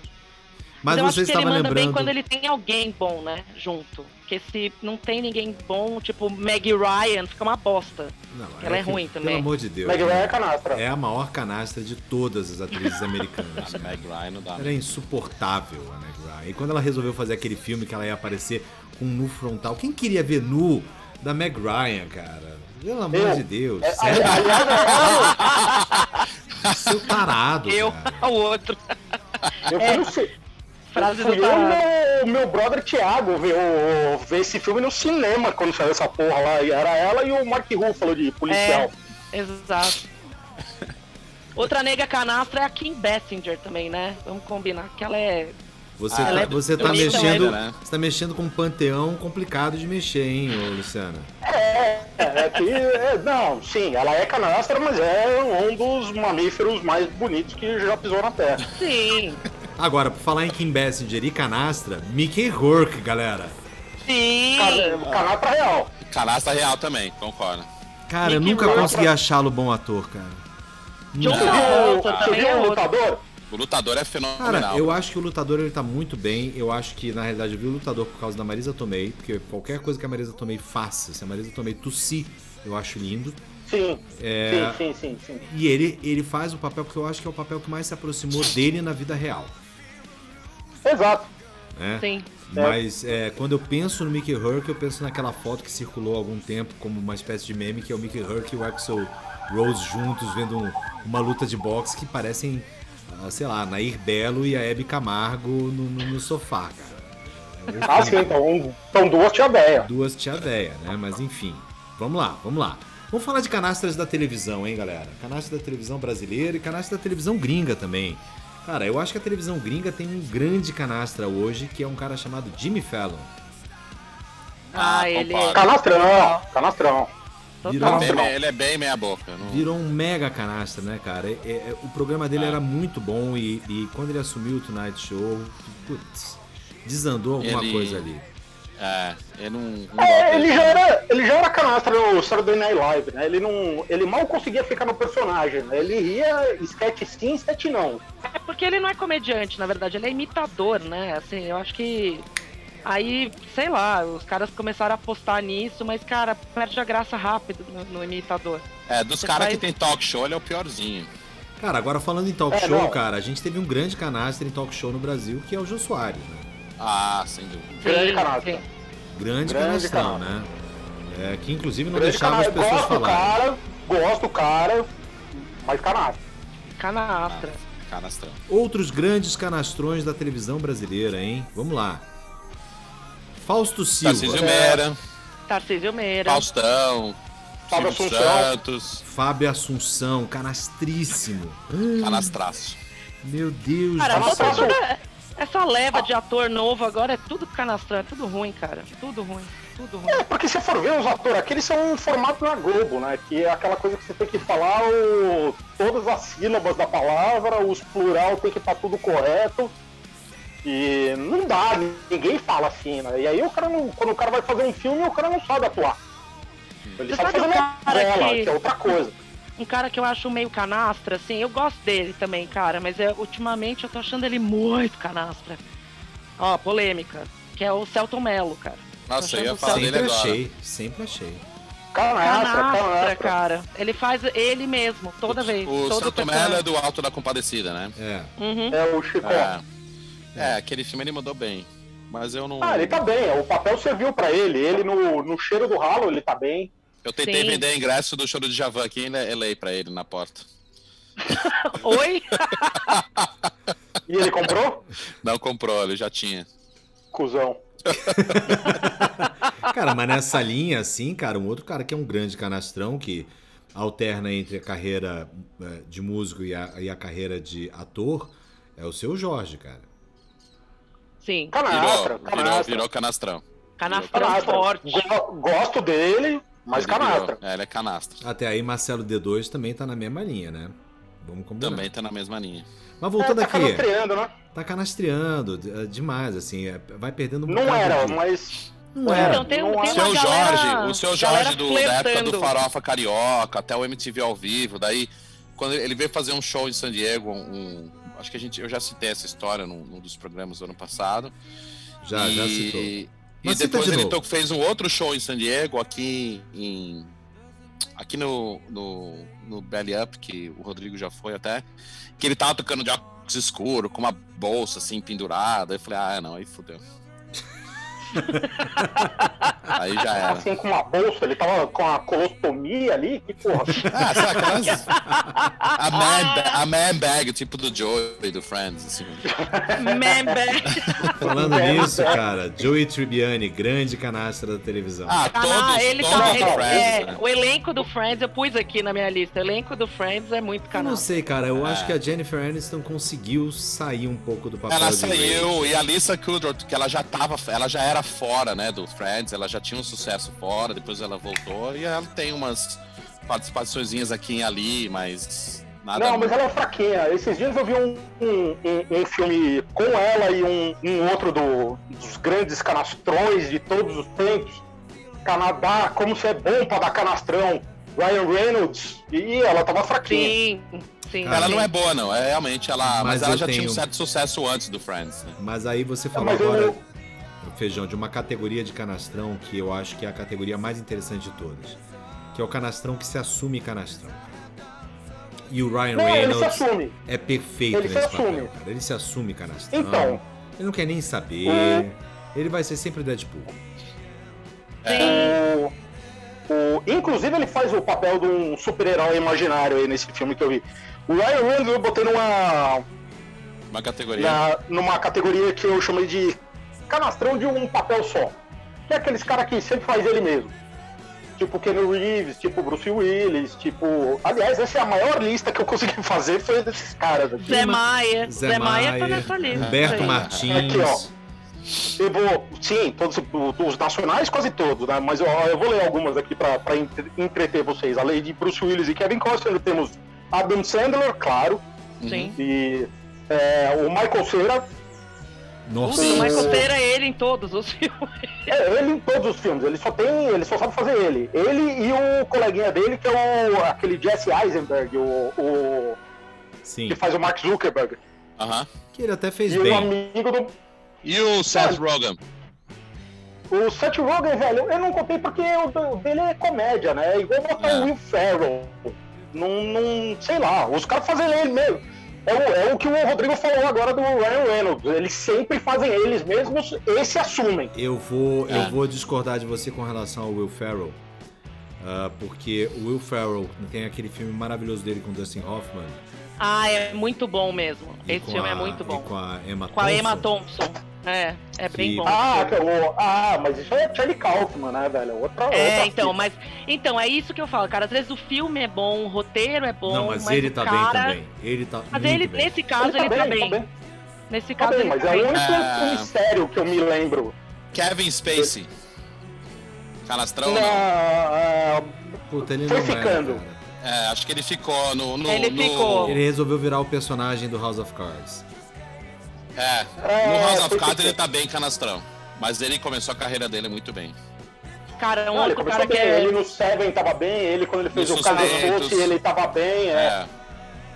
Mas eu você acho que ele manda bem lembrando. quando ele tem alguém bom, né? Junto. Porque se não tem ninguém bom, tipo Maggie Ryan, fica uma bosta. Não, Ela é que, ruim também. Pelo amor de Deus. Meg né? Ryan é canastra. É a maior canastra de todas as atrizes americanas. A Meg Ryan não dá. Era insuportável a Meg Ryan. E quando ela resolveu fazer aquele filme que ela ia aparecer com um nu frontal, quem queria ver nu da Meg Ryan, cara? Pelo amor Eu. de Deus. É, sério? aliás, é, Seu tarado, Eu, cara. o outro. eu fui no ci- Frase do eu tarado. meu, meu brother Thiago ver, o- ver esse filme no cinema quando saiu essa porra lá. E era ela e o Mark Ruffalo de policial. É, exato. Outra nega canastra é a Kim Basinger também, né? Vamos combinar que ela é. Você Ah, tá, ela é você tá mexendo. né? Você tá mexendo com um panteão complicado de mexer, hein, Luciana? É, é que. é, não, sim, ela é canastra, mas é um dos mamíferos mais bonitos que já pisou na Terra. Sim. Agora, por falar em Kim Basinger e canastra, Mickey Rourke, galera. Sim. Ca- Canastra real. Canastra real também, concordo. Cara, eu Mickey nunca Rourke. consegui achá-lo bom ator, cara. John Nunca. Travolta Você também viu é outro. lutador? O lutador é fenomenal. Cara, eu acho que o lutador ele tá muito bem. Eu acho que, na realidade, eu vi o lutador por causa da Marisa Tomei, porque qualquer coisa que a Marisa Tomei faça, se a Marisa Tomei tossir, eu acho lindo. Sim. É, Sim, sim, sim, sim. E ele, ele faz o papel que eu acho que é o papel que mais se aproximou dele na vida real. Exato. Né? Sim. Mas é, quando eu penso no Mickey Herc, eu penso naquela foto que circulou há algum tempo como uma espécie de meme, que é o Mickey Herc e o Axel Rose juntos vendo um- uma luta de boxe que parecem, ah, sei lá, Nair Belo e a Hebe Camargo no, no- no sofá, cara. Ah, sim, então, então duas tia véia. Duas tia véia, né? Mas enfim, vamos lá, vamos lá. Vamos falar de canastras da televisão, hein, galera? Canastra da televisão brasileira e canastra da televisão gringa também. Cara, eu acho que a televisão gringa tem um grande canastra hoje, que é um cara chamado Jimmy Fallon. Ah, ele. concordo. Canastrão, canastrão. Virou. Bem meia- ele é bem meia boca. não- virou um mega canastra, né, cara? É- é- o programa dele Ah. era muito bom e, e quando ele assumiu o Tonight Show, putz, desandou alguma Ele- coisa ali. É, ele não. não É, ele já, era, ele já era canastra no Saturday Night Live, né? Ele, não, ele mal conseguia ficar no personagem, né? Ele ria sketch sim, sketch não. É porque ele não é comediante, na verdade, ele é imitador, né? Assim, eu acho que. Aí, sei lá, os caras começaram a apostar nisso, mas, cara, perde a graça rápido no, no imitador. É, dos caras faz- que tem talk show, ele é o piorzinho. Cara, agora falando em talk É, show, não. cara, a gente teve um grande canastra em talk show no Brasil, que é o Jô Soares, né? Ah, sem dúvida. Grande Sim, canastra. sim. Grande, Grande canastrão, né? É, que inclusive não Grande deixava as canastra. pessoas Gosto do falarem. cara, gosto do cara, mas canastra. Canastra. Canastrão. Outros grandes canastrões da televisão brasileira, hein? Vamos lá. Fausto Silva. Tarcísio Meira, Tarcísio Meira. Faustão, Fábio Silvio Assunção. Santos, Fábio Assunção, canastríssimo. Ah, Canastraço. meu Deus Cara, do céu. Essa leva de ator novo agora é tudo canastrão, é tudo ruim, cara. Tudo ruim, tudo ruim. É, porque se for ver os atores aqui, eles são um formato na Globo, né? Que é aquela coisa que você tem que falar o- todas as sílabas da palavra, os plural tem que estar tudo correto. E não dá, ninguém fala assim, né? E aí o cara não, quando o cara vai fazer um filme, o cara não sabe atuar. Ele Você sabe sabe fazer novela, que- que é outra coisa. Um cara que eu acho meio canastra, assim, eu gosto dele também, cara, mas é, ultimamente eu tô achando ele muito canastra. Ó, polêmica. Que é o Celton Mello, cara. Nossa, eu ia falar o dele Sempre agora. achei, sempre achei. Canastra, Canastra, canastra. cara. Ele faz ele mesmo, toda vez. O todo Santo personagem. Mello é do Alto da Compadecida, né? É. Uhum. É o Chico. É. É, aquele filme ele mandou bem. Mas eu não. Ah, ele tá bem, o papel serviu pra ele. Ele no, no cheiro do ralo, ele tá bem. Eu tentei Sim. vender ingresso do show do Djavan aqui e elei pra ele na porta. Oi? E ele comprou? Não comprou, ele já tinha. Cusão. Cara, mas nessa linha, assim, cara, um outro cara que é um grande canastrão, que alterna entre a carreira eh, de músico e a, e a carreira de ator, é o seu Jorge, cara. Sim. Canastra, Virou, virou, canastra. virou canastrão. Canastrão Canastra. forte. Go- gosto dele, mas Ele virou. canastra. É, ele é canastra. Até aí, Marcelo D2 também tá na mesma linha, né? Vamos combinar. Também tá na mesma linha. Mas voltando é, tá aqui, canastreando, né? tá canastreando é, demais, assim, é, vai perdendo um Não era, de- mas. Não era. Então, tem, Não tem é. uma Seu galera, Jorge, o seu Jorge do, da época do. Farofa Carioca, até o MTV ao vivo, daí quando ele veio fazer um show em San Diego, um, acho que a gente, eu já citei essa história num, num dos programas do ano passado. Já, e, já citou. E Mas cita depois de ele novo. fez um outro show em San Diego, aqui em. Aqui no, no, no Belly Up, que o Rodrigo já foi até, que ele tava tocando de óculos escuro, com uma bolsa assim pendurada. Eu falei, ah, não, aí fudeu. aí já era. Assim, com uma bolsa, ele tava com a colostomia ali, que porra. Ah, sabe aquelas. A man, a man bag, tipo do Joey, do Friends, assim. Member. Falando nisso, cara, Joey Tribbiani, grande canastra da televisão. Ah, Ah, todos, ele todos tá, ele- Friends, é, né? O elenco do Friends, eu pus aqui na minha lista. O elenco do Friends é muito Eu não sei, cara, eu É. acho que a Jennifer Aniston conseguiu sair um pouco do papel Ela saiu, e a Lisa Kudrow, que ela já tava, ela já era fora, né, do Friends, ela já tinha um sucesso fora, depois ela voltou, e ela tem umas participações aqui e ali, mas nada... Não, mas ela é fraquinha. Esses dias eu vi um, um, um- um filme com ela e um, um outro do- dos grandes canastrões de todos os tempos. Canadá, como você é bom pra dar canastrão. Ryan Reynolds. E ela tava fraquinha. Sim, sim. Ela sim. não é boa, não, é realmente, ela, Mas mas, ela eu já tinha tenho- um certo sucesso antes do Friends, né? Mas aí você falou mas eu- agora, Feijão, de uma categoria de canastrão que eu acho que é a categoria mais interessante de todas. Que é o canastrão que se assume canastrão. E o Ryan Não, ele se Reynolds assume. é perfeito Ele se nesse papel, assume. cara. Ele se assume canastrão. Então. Ele não quer nem saber. Ele vai ser sempre Deadpool. O, o, inclusive ele faz o papel de um super-herói imaginário aí nesse filme que eu vi. O Ryan Reynolds eu botei numa, Uma categoria. na- numa categoria que eu chamei de canastrão de um papel só. Que é aqueles caras que sempre faz ele mesmo. Tipo Ken Reeves, tipo Bruce Willis, tipo. Aliás, essa é a maior lista que eu consegui fazer, foi desses caras aqui. Zé Maia. Zé, Zé, Maia tá Maia, nessa lista. Humberto aí. Martins. Aqui, ó. Eu vou, sim, todos os nacionais, quase todos, né? Mas eu, eu vou ler algumas aqui pra, pra entre- entreter vocês. Além de Bruce Willis e Kevin Costner, temos Adam Sandler, claro, Sim. e é, o Michael Cera, Nossa. O Michael Cera, ele ele em todos os filmes. É, ele em todos os filmes, ele só tem. Ele só sabe fazer ele. Ele e o coleguinha dele, que é o aquele Jesse Eisenberg, o, o Sim. que faz o Mark Zuckerberg. Aham. Que ele até fez E o bem. amigo do. E o Seth Rogen? O Seth Rogen, velho, eu não contei porque o dele é comédia, né? Igual botar É. o Will Ferrell. Não, não. Sei lá, os caras fazem ele mesmo. É o, é o que o Rodrigo falou agora do Ryan Reynolds. Eles sempre fazem eles mesmos e se assumem. Eu vou, eu É. vou discordar de você com relação ao Will Ferrell. ah, porque o Will Ferrell tem aquele filme maravilhoso dele com Dustin Hoffman. Ah, é muito bom mesmo. e Esse filme a- é muito e bom. com a Emma Com a Thompson. Emma Thompson. É, é bem Que- bom. Ah, que o, ah, mas isso é Charlie Kaufman, né, velho? Outra, É, outra então, fita. mas. Então, é isso que eu falo, cara. Às vezes o filme é bom, o roteiro é bom. Não, mas, ele o tá cara... bem também. Ele tá Mas ele, bem. nesse caso, Ele tá bem, tá bem. Nesse Tá caso, bem, ele mas tá é o bem. único É. mistério que eu me lembro. Kevin Spacey. Canastrão Na, não. ah, Puta, ele Foi não é, ficando. cara. É, acho que ele ficou no. no Ele no- ficou. Ele resolveu virar o personagem do House of Cards. É, É, no House of Cards ele tá bem canastrão. Mas ele começou a carreira dele muito bem. Cara, um não, ele outro cara que bem. é. Ele no Seven tava bem, ele quando ele fez Nos o. Doce, ele tava bem. É.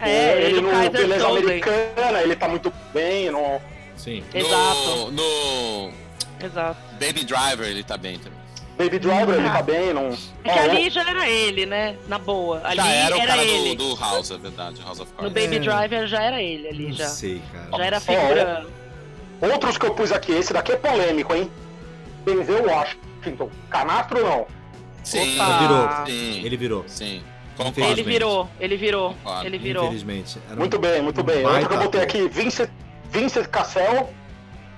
É. É, ele, no o Kaiser Beleza. Americana, ele tá muito bem. No... Sim. Exato. No, no Exato. Baby Driver ele tá bem também. Baby Driver, ele tá bem. Não... É que ali já era ele, né? Na boa. Ali Já era o cara ele. do, do House, é verdade, House of No Cards. Baby É. Driver já era ele ali, Não já. sei, cara. Já era figura. Outros que eu pus aqui, esse daqui é polêmico, hein? Denzel Washington. Canastro não. Sim, Opa. Ele virou. sim, Ele virou. sim. Concordo. Ele virou, ele virou, ele virou. Infelizmente. Era um- Muito bem, muito um bem. Outro que eu botei aqui, Vincent, Vincent Cassel.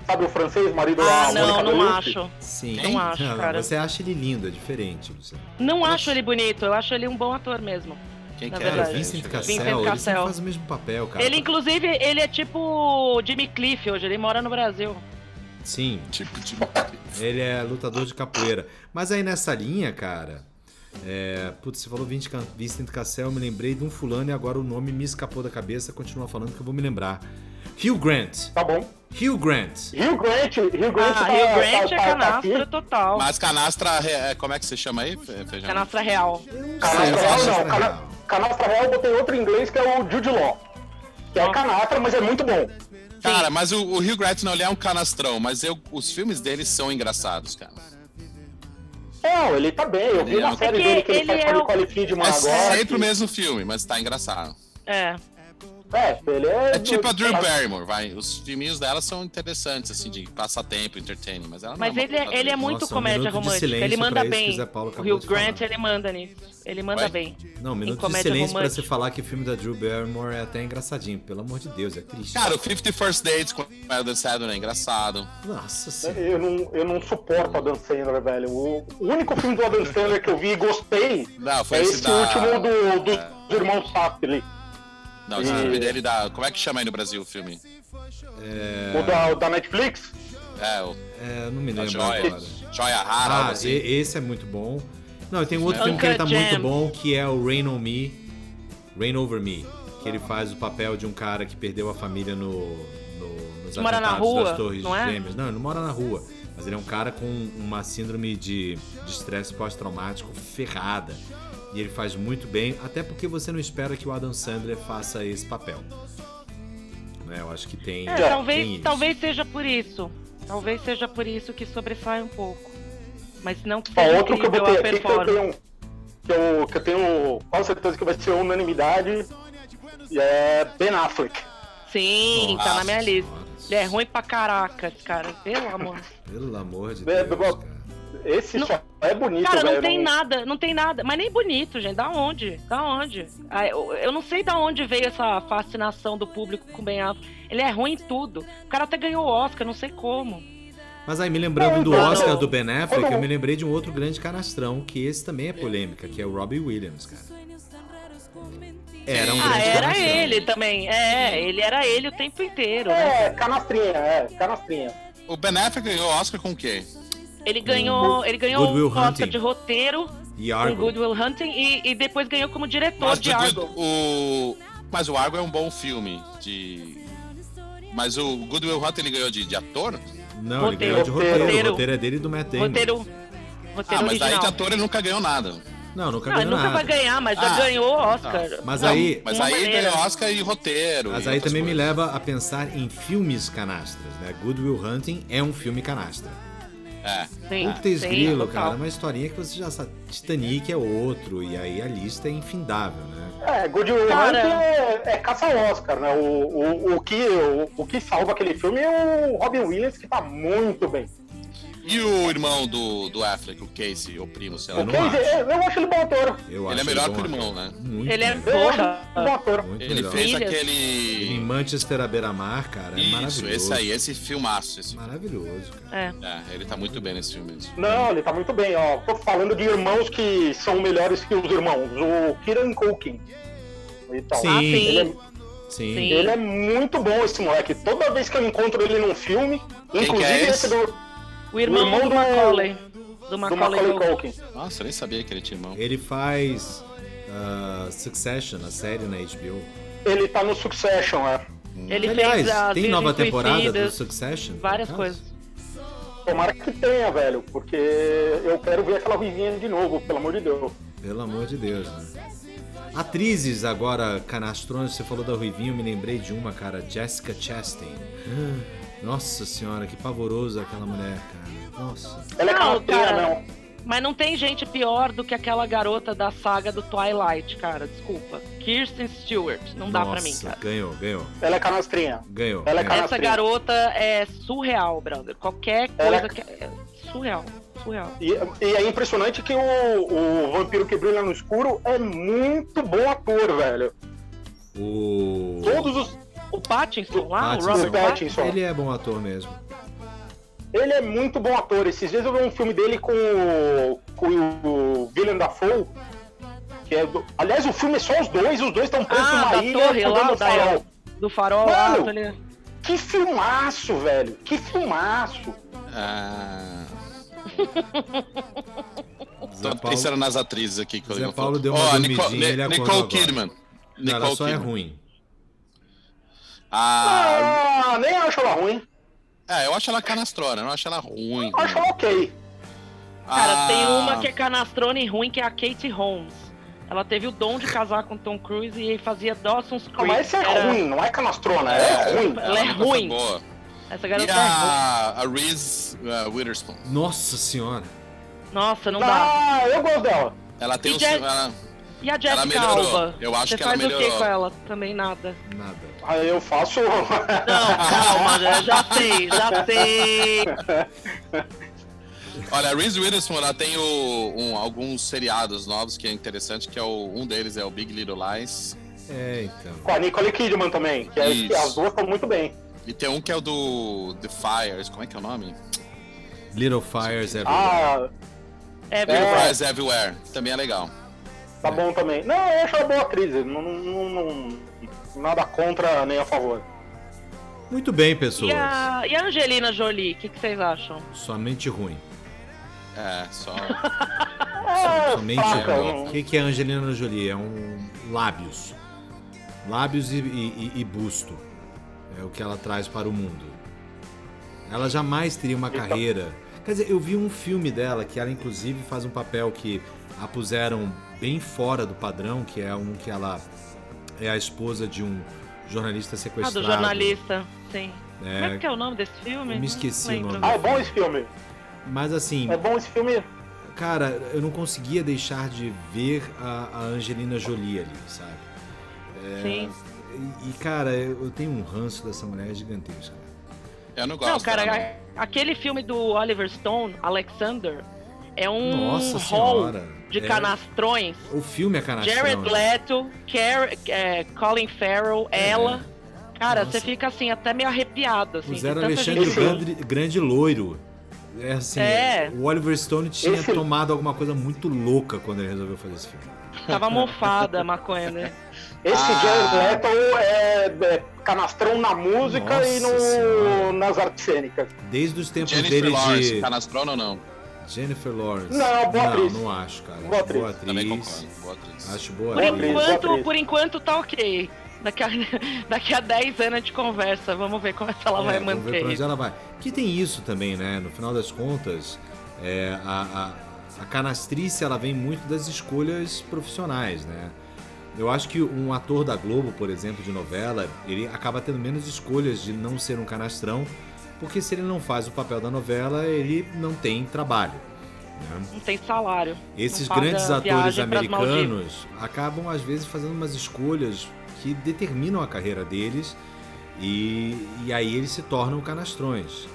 Sabe o francês, marido Ah, da não, Mônica não Bellucci? acho. Sim. Não acho, cara. Você acha ele lindo, é diferente, Luciano. Não acho ele bonito, eu acho ele um bom ator mesmo. Quem que é? verdade. Vincent. Cassel, Vincent ele Cassel. faz o mesmo papel, cara. Ele, inclusive, ele é tipo Jimmy Cliff hoje, ele mora no Brasil. Sim, Tipo, de... ele é lutador de capoeira. Mas aí nessa linha, cara... É, putz, você falou Vincent Cassel, eu me lembrei de um fulano e agora o nome me escapou da cabeça. Continua falando que eu vou me lembrar. Hugh Grant. Tá bom. Hugh Grant. Rio Grant, Rio Grant Ah, tá, Rio Grant tá, é tá- tá canastra aqui. total. Mas canastra, é, como é que você chama aí, Fe- Feijão? Canastra real. Canastra Real Canastra não. Cana- Real. Canastra Real eu botei outro em inglês que é o Jude Law. Que é Ó. canastra, mas é muito bom. Cara, mas o, o Hugh Grant não, ele é um canastrão, mas eu, os filmes dele são engraçados, cara. Não, ele tá bem. Eu vi Ele é uma um- série É que dele que ele, ele faz é com o- Nicole Kidman É agora. sempre que- o mesmo filme, mas tá engraçado. É. É, ele é. É tipo a Drew Barrymore, vai. Os filminhos dela são interessantes, assim, de passatempo, entertaining, mas ela não Mas é ele, é- ele é atriz. muito Nossa, um comédia de romântica. Ele manda pra bem. o Zé Paulo O acabou Hugh de Grant, falar. ele manda nisso. Ele manda Vai. bem. Não, um minuto de silêncio pra romântica. você falar que o filme da Drew Barrymore é até engraçadinho. Pelo amor de Deus, é triste. Cara, o 50 First Dates com o Adam Sandler é engraçado. Nossa senhora. Eu não, eu não suporto Adam Sandler, velho. O, único filme do Adam Sandler que eu vi e gostei Não, foi é esse esse da... último do, dos irmãos Safdie. Não, esse E- filme dele da... Como é que chama aí no Brasil o filme? O da, o da Netflix. É, o É, não me a lembro Joia. agora. Joia Rara, Ah, assim. esse é muito bom. Não, e tem um outro É. filme que ele tá muito bom, que é o Rain on Me, Rain Over Me, que ele faz o papel de um cara que perdeu a família no, no, nos Mora na atentados rua, das Torres não é? Gêmeas. Não, ele não mora na rua, mas ele é um cara com uma síndrome de de estresse pós-traumático ferrada. E ele faz muito bem, até porque você não espera que o Adam Sandler faça esse papel. Né, eu acho que tem. É, talvez, talvez seja por isso. Talvez seja por isso que sobressai um pouco. Mas não que Ó, seja outro que eu botei aqui que eu tenho. Que eu, que eu tenho quase certeza que vai ser unanimidade. E é Ben Affleck. Sim, tá Nossa na minha lista. Ele é ruim pra caracas, cara. Pelo amor. Pelo amor de Deus. cara. Esse Não- só é bonito, Cara, velho. não tem nada, não tem nada. Mas nem bonito, gente. Da onde? Da onde? Ah, Eu, não sei da onde veio essa fascinação do público com o Ben Affleck. Ele é ruim em tudo. O cara até ganhou o Oscar, não sei como. Mas aí, me lembrando Não, do então, Oscar não. do Ben Affleck, eu me lembrei de um outro grande canastrão, que esse também é polêmica, que é o Robbie Williams, cara. Era um ah, grande era canastrão. ele também. É, ele era ele o tempo inteiro, né? É, canastrinha, é, canastrinha. O Ben Affleck ganhou Oscar com o quê? Ele ganhou, ele ganhou Good Will Oscar Hunting. de roteiro E com Argo. Good Will Hunting e, e depois ganhou como diretor Mas, de Argo. o... Mas o Argo é um bom filme de... Mas o Good Will Hunting ele ganhou de, de ator? Não, ele Roteiro. ganhou de roteiro. O Roteiro. roteiro é dele e do Matt Damon. Roteiro, Ah, roteiro mas daí original. de ator ele nunca ganhou nada. Não, nunca Não, ele ganhou nunca nada. vai ganhar, mas já Ah, ganhou Oscar. Mas Não, aí- Mas aí maneira. ganhou Oscar e roteiro. Mas e aí também me coisas. leva a pensar em filmes canastras, né? Good Will Hunting é um filme canastra. É. Sim, Putz sim, grilo, total. cara, uma historinha que você já sabe. Titanic é outro, e aí a lista é infindável, né? É, Good Will Cara. Hunting é, é caça ao Oscar, né? O, o, o, que, o, o que salva aquele filme é o Robin Williams, que tá muito bem. E o irmão do, do Affleck, o Casey, o primo, sei lá. Eu não Quer acho. dizer, eu acho ele bom ator. Eu Ele é melhor que o irmão, né? Muito Ele é melhor. Eu acho porra. ele bom ator. Muito Ele melhor. fez Filhas. Em aquele. Manchester à beira-mar, cara, é Isso, maravilhoso. esse aí, esse filmaço. Esse... Maravilhoso, cara. É. É, ele tá muito bem nesse filme. mesmo. Não, ele tá muito bem, ó. Tô falando de irmãos que são melhores que os irmãos. O Kieran Culkin. Então, Sim. Ah, sim. Ele é, Sim. Ele é muito bom, esse moleque. Toda vez que eu encontro ele num filme, que é inclusive esse? esse do, O irmão, O irmão do do- Macaulay. Do do Macaulay, Macaulay Culkin. Culkin. Nossa, eu nem sabia que ele tinha irmão. Ele faz ah, Succession, a série na HBO. Ele tá no Succession, é. Ele Aliás, tem nova temporada do Succession? Várias coisas. Tomara que tenha, velho, porque eu quero ver aquela vizinha de novo, pelo amor de Deus. Pelo amor de Deus, né? Atrizes agora canastronas, você falou da Ruivinha, eu me lembrei de uma, cara, Jessica Chastain. Nossa senhora, que pavorosa aquela mulher, cara. Nossa. Ela é Não, canastrinha, cara. não. Mas não tem gente pior do que aquela garota da saga do Twilight, cara. Desculpa. Kirsten Stewart. Não dá pra mim, Nossa, cara. Ganhou, ganhou. Ela é canastrinha. Ganhou. Ela é ganhou. cara- Essa garota é surreal, brother. Qualquer Ela- coisa que. É surreal. Surreal. E, e é impressionante que o, o vampiro que brilha no escuro é muito bom ator, velho. O. Todos os. O Pattinson lá, Pattinson. o Robert Pattinson. Pattinson. Ele é bom ator mesmo. Ele é muito bom ator. Esses dias eu vi um filme dele com o, com o Willem Dafoe. Que é do... Aliás, o filme é só os dois, os dois estão presos Ah, numa da ilha torre lá, pegando o farol. Do farol lá, Mano. tá ali. Que filmaço, velho. Que filmaço. Ah, tô Paulo, pensando nas atrizes aqui que eu Zé eu Paulo falo. deu uma dormidinha, Nicole, Nicole agora. Kidman. não, ela Nicole só é Kidman. ruim. Ah, Ah, nem acho ela ruim. é, eu acho ela canastrona, eu não acho ela ruim. Eu acho ela ok. Cara, Ah, tem uma que é canastrona e ruim, que é a Kate Holmes. Ela teve o dom de casar com Tom Cruise e fazia Dawson's Não, Creek. mas essa é Era- ruim, não é canastrona, é, ruim. Ela é foi ruim. Essa E garota é ruim. a, a Reese uh, Witherspoon. Nossa senhora. Nossa, não dá. Ah, eu gosto dela. Ela tem E um. Je- Ela, E a ela Jessica melhorou. Alba? Eu acho Você que ela faz o que melhorou. com ela? Também nada. Nada. Aí eu faço. Não, calma, já- já sei, já sei. Olha, a Reese Witherspoon ela tem o- um- alguns seriados novos que é interessante, que é o, um deles é o Big Little Lies. É, então. Com a Nicole Kidman também, que, é, que as duas estão muito bem. E tem um que é o do The Fires, como é que é o nome? Little Fires Everywhere. Ah, É, É. Little Fires Everywhere, também é legal. tá bom também. Não, eu acho ela boa atriz. Não, não- não- nada contra nem a favor. Muito bem, pessoas. E a, e a Angelina Jolie, o que, que vocês acham? Somente ruim. É, só. É, Somente ruim. O que que é Angelina Jolie? É um lábios. Lábios e, e- e busto. É o que ela traz para o mundo. Ela jamais teria uma Então- carreira. Quer dizer, eu vi um filme dela que ela inclusive faz um papel que a puseram bem fora do padrão, que é um que ela é a esposa de um jornalista Ah, sequestrado. do jornalista, sim. É, Como é que é o nome desse filme? eu me esqueci o nome. Ah, é bom esse filme. Mas assim, É bom esse filme. cara, eu não conseguia deixar de ver a, a Angelina Jolie ali, sabe? É, Sim. E, e, cara, eu tenho um ranço dessa mulher gigantesca. Eu não gosto. Não, cara, dela, aquele filme do Oliver Stone, Alexander, é um Nossa hall senhora. De É- canastrões. O filme é canastrão. Jared né? Leto, Car é, Colin Farrell, ela. Cara, Nossa. você fica assim, até meio arrepiado. Assim, Puseram tanta Alexandre gente- grande, grande loiro. É assim, É. o Oliver Stone tinha Esse- tomado alguma coisa muito louca quando ele resolveu fazer esse filme. Tava mofada a maconha, né? Esse Ah. Jared Leto é, é canastrão na música Nossa e no, Senhora. nas artes cênicas. Desde os tempos Jennifer dele Lawrence, de canastrona ou não? Jennifer Lawrence. Não, boa não, atriz. não acho, cara. Boa atriz. Boa Também atriz. concordo. Boa atriz. Acho boa Por Boa atriz. boa enquanto, atriz. por enquanto tá ok. Daqui a, daqui a 10 anos gente conversa. Vamos ver como é que ela vai É, vamos ver pra onde ela vai. Que tem isso também, né? No final das contas, é, a, a, a canastrice ela vem muito das escolhas profissionais, né? Eu acho que um ator da Globo, por exemplo, de novela, ele acaba tendo menos escolhas de não ser um canastrão, porque se ele não faz o papel da novela, ele não tem trabalho. né? Não tem salário. Esses grandes atores americanos acabam, às vezes, fazendo umas escolhas que determinam a carreira deles e, e aí eles se tornam canastrões.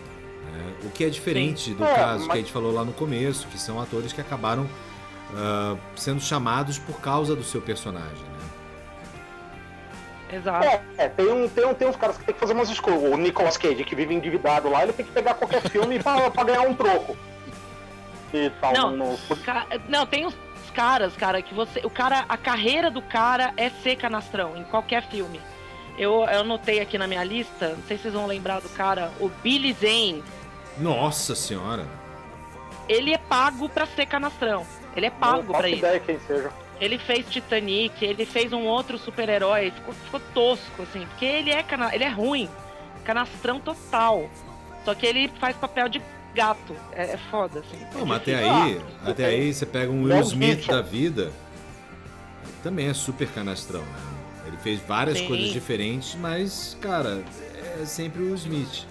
né? O que é diferente do É, caso que mas- a gente falou lá no começo, que são atores que acabaram ah, sendo chamados por causa do seu personagem. Né? Exato. É, é, tem, um, tem, um, tem uns caras que tem que fazer umas escolhas. O Nicolas Cage, que vive endividado lá, ele tem que pegar qualquer filme pra, pra ganhar um troco. E tal. Não, no- Ca- Não, tem uns caras, cara, que você. O cara, a carreira do cara é ser canastrão em qualquer filme. Eu, eu anotei aqui na minha lista, não sei se vocês vão lembrar do cara, o Billy Zane. Nossa senhora! Ele é pago pra ser canastrão. Ele é não pago faço pra isso. ideia quem seja. Ele fez Titanic, ele fez um outro super-herói, ficou, ficou tosco, assim, porque ele é, cana ele é ruim, canastrão total. Só que ele faz papel de gato, é, é foda, assim. Não, É mas até aí, até aí você pega um Will Mel Smith da vida, também é super canastrão, né? Ele fez várias Sim. coisas diferentes, mas, cara, é sempre o Will Smith.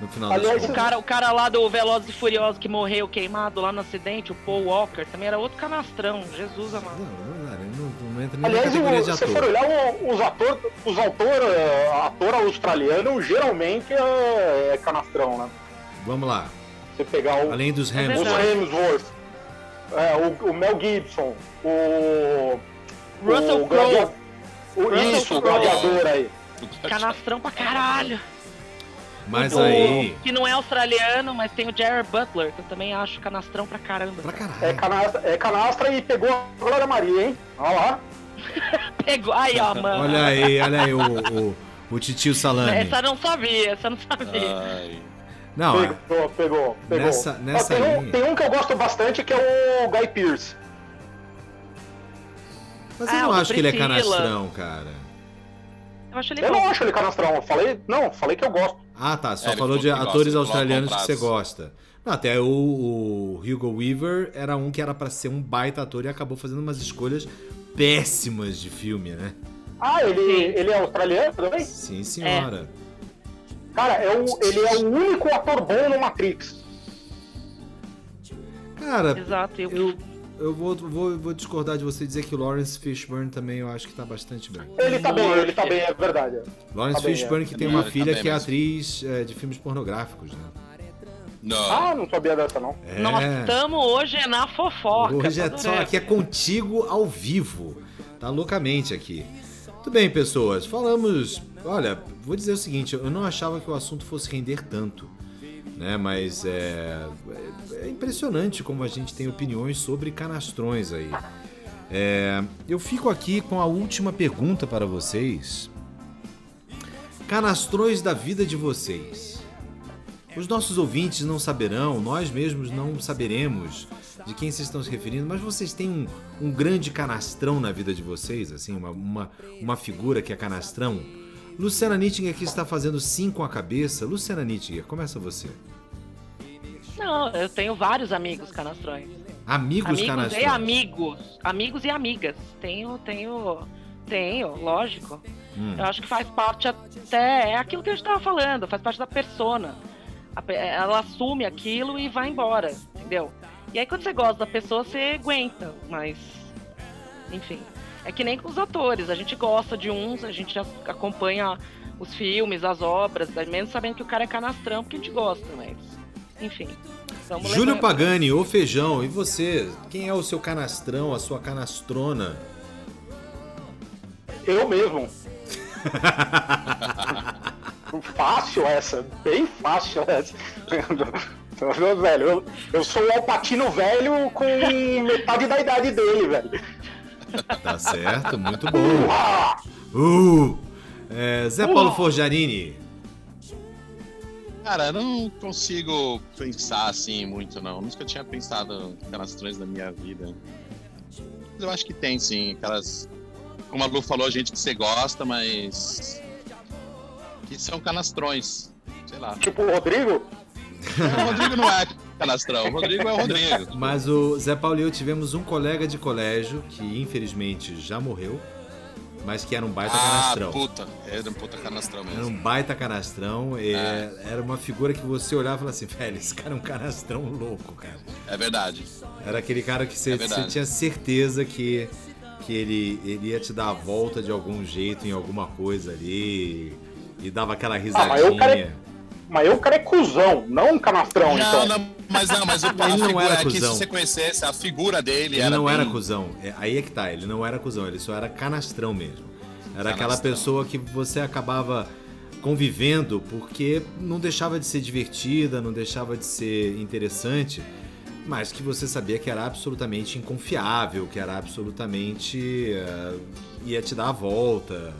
No final Aliás, das O cara, o cara lá do Velozes e Furiosos que morreu queimado lá no acidente, o Paul Walker, também era outro canastrão. Jesus amado. Não, não, não, não, não entra nem Aliás, o- de se você for ator. olhar os atores, os autor, é, ator australiano geralmente é, é canastrão, né? Vamos lá. Você pegar o, Além dos os Hamilton. verdade. Hemsworth, é, o, o Mel Gibson, o. Russell o Crowe. gladia- o- Russell Isso, o gladiador aí. Canastrão pra caralho. Mas O- aí. Que não é australiano, mas tem o Jared Butler, que eu também acho canastrão pra caramba. Pra É caralho. canastra, é canastra e pegou a Glória Maria, hein? Olha lá. Pegou. Aí, ó, mano. Olha aí, olha aí o, o, o titio Salame. Essa eu não sabia, essa eu não sabia. Ai. Não, é- Pegou, pegou, pegou. Nessa- nessa tem, um, tem um que eu gosto bastante que é o Guy Pearce. mas eu Ah, não do acho que ele é canastrão, cara. Eu acho ele Eu bom. não acho ele canastrão. Eu falei, não, falei que eu gosto. Ah, tá. Só É, falou de gosta, atores coloca australianos que você gosta. Não, até o, o Hugo Weaver era um que era pra ser um baita ator e acabou fazendo umas escolhas péssimas de filme, né? Ah, ele, Sim. ele é australiano também? Sim, senhora. Cara, é o, ele é o único ator bom no Matrix. Cara, Exato. Eu, eu, eu vou, vou, vou discordar de você e dizer que o Lawrence Fishburne também eu acho que tá bastante bem. Ele tá bem, ele tá bem, é verdade. Lawrence Tá bem, Fishburne é. que tem Ele uma tá filha bem que é mesmo. atriz é, de filmes pornográficos, né? Não. Ah, não sabia dessa, não. É. Nós estamos hoje na fofoca. Hoje é tô só aqui é contigo ao vivo. Tá loucamente aqui. Tudo bem, pessoas. Falamos. Olha, vou dizer o seguinte: eu não achava que o assunto fosse render tanto. Né? Mas é, é impressionante como a gente tem opiniões sobre canastrões aí. É, eu fico aqui com a última pergunta para vocês. Canastrões da vida de vocês. Os nossos ouvintes não saberão, nós mesmos não saberemos de quem vocês estão se referindo, mas vocês têm um, um grande canastrão na vida de vocês, assim, uma, uma, uma figura que é canastrão. Luciana Nittinger aqui está fazendo sim com a cabeça. Luciana Nittinger, começa você. Não, eu tenho vários amigos canastrões. Amigos, amigos canastrões. e amigos. Amigos e amigas. Tenho, tenho. Tenho, lógico. Hum. Eu acho que faz parte até. É aquilo que a gente tava falando, faz parte da persona. Ela assume aquilo e vai embora, entendeu? E aí quando você gosta da pessoa, você aguenta, mas. Enfim. É que nem com os atores. A gente gosta de uns, a gente acompanha os filmes, as obras, mesmo sabendo que o cara é canastrão, porque a gente gosta, mas. Enfim. Vamos Júlio. Pagani, ô feijão, e você? Quem é o seu canastrão, a sua canastrona? Eu mesmo. fácil essa, bem fácil essa. Meu velho, eu, eu sou o Alpatino velho com metade da idade dele, velho. Tá certo, muito bom. Uh! É, Zé Paulo Forjarini. Cara, eu não consigo pensar assim muito, não. Nunca tinha pensado em canastrões da minha vida. Mas eu acho que tem, sim. Aquelas como a Lu falou, gente que você gosta, mas. que são canastrões. Sei lá. Tipo o Rodrigo? O Rodrigo não é canastrão, o Rodrigo é o Rodrigo. Mas o Zé Paulo e eu tivemos um colega de colégio que infelizmente já morreu, mas que era um baita Ah, canastrão. puta. Era um puta canastrão Era mesmo. um baita canastrão, é, era uma figura que você olhava e falava assim, velho, esse cara é um canastrão louco, cara. É verdade. Era aquele cara que você, É você tinha certeza que, que ele, ele ia te dar a volta de algum jeito em alguma coisa ali e dava aquela risadinha. Mas eu eu, cara, é cuzão, não um canastrão, Não, então. não, mas não, mas o, a Ele não figura era é que se cuzão. você conhecesse a figura dele, Ele era não bem... era cuzão. É, aí é que tá, ele não era cuzão, ele só era canastrão mesmo. Era aquela Canastrão. pessoa que você acabava convivendo porque não deixava de ser divertida, não deixava de ser interessante, mas que você sabia que era absolutamente inconfiável, que era absolutamente. eh, ia te dar a volta.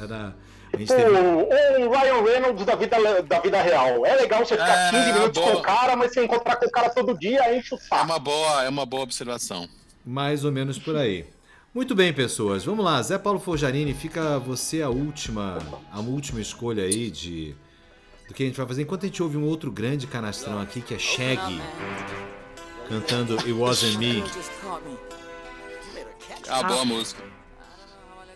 Era. A gente Tipo, teve. um Ryan Reynolds da vida, da vida real. É legal você ficar É, 15 minutos boa. com o cara, mas você encontrar com o cara todo dia, enche o É saco. uma boa, é uma boa observação. Mais ou menos por aí. Muito bem, pessoas. Vamos lá. Zé Paulo Forjarini, fica você a última, a última escolha aí de do que a gente vai fazer. Enquanto a gente ouve um outro grande canastrão aqui, que é Shaggy, cantando It Wasn't Me. É uma boa música.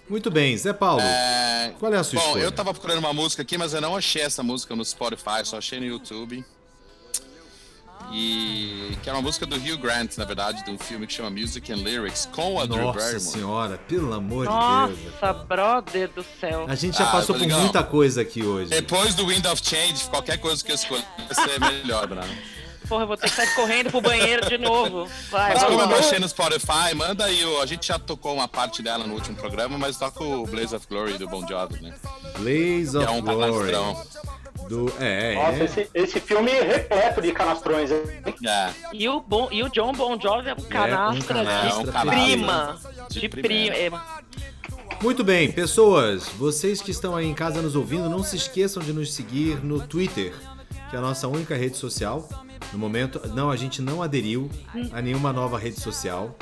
Muito bem, Zé Paulo. É, Qual é a sua Bom, escolha? eu tava procurando uma música aqui, mas eu não achei essa música no Spotify, só achei no YouTube. E que é uma música do Hugh Grant, na verdade, de um filme que chama Music and Lyrics, com a Drew Nossa Barrymore. senhora, pelo amor de Deus. Nossa, brother do céu. A gente já Ah, passou tá por legal. muita coisa aqui hoje. Depois do Wind of Change, qualquer coisa que eu escolher vai ser melhor, Bruno. Porra, eu vou ter que sair correndo pro banheiro de novo. Vai, Mas como eu achei no Spotify, manda aí. o- A gente já tocou uma parte dela no último programa, mas toca o Blaze of Glory do Bon Jovi, né? Blaze Que of é um Glory. canastrão. Do, é, Nossa, é. esse, esse filme é repleto de canastrões. hein? É. E o, bon, e o John Bon Jovi é um canastra, canastra, de é um canastra. prima. De De, prima. Muito bem, pessoas, vocês que estão aí em casa nos ouvindo, não se esqueçam de nos seguir no Twitter, que é a nossa única rede social. No momento, não, a gente não aderiu a nenhuma nova rede social.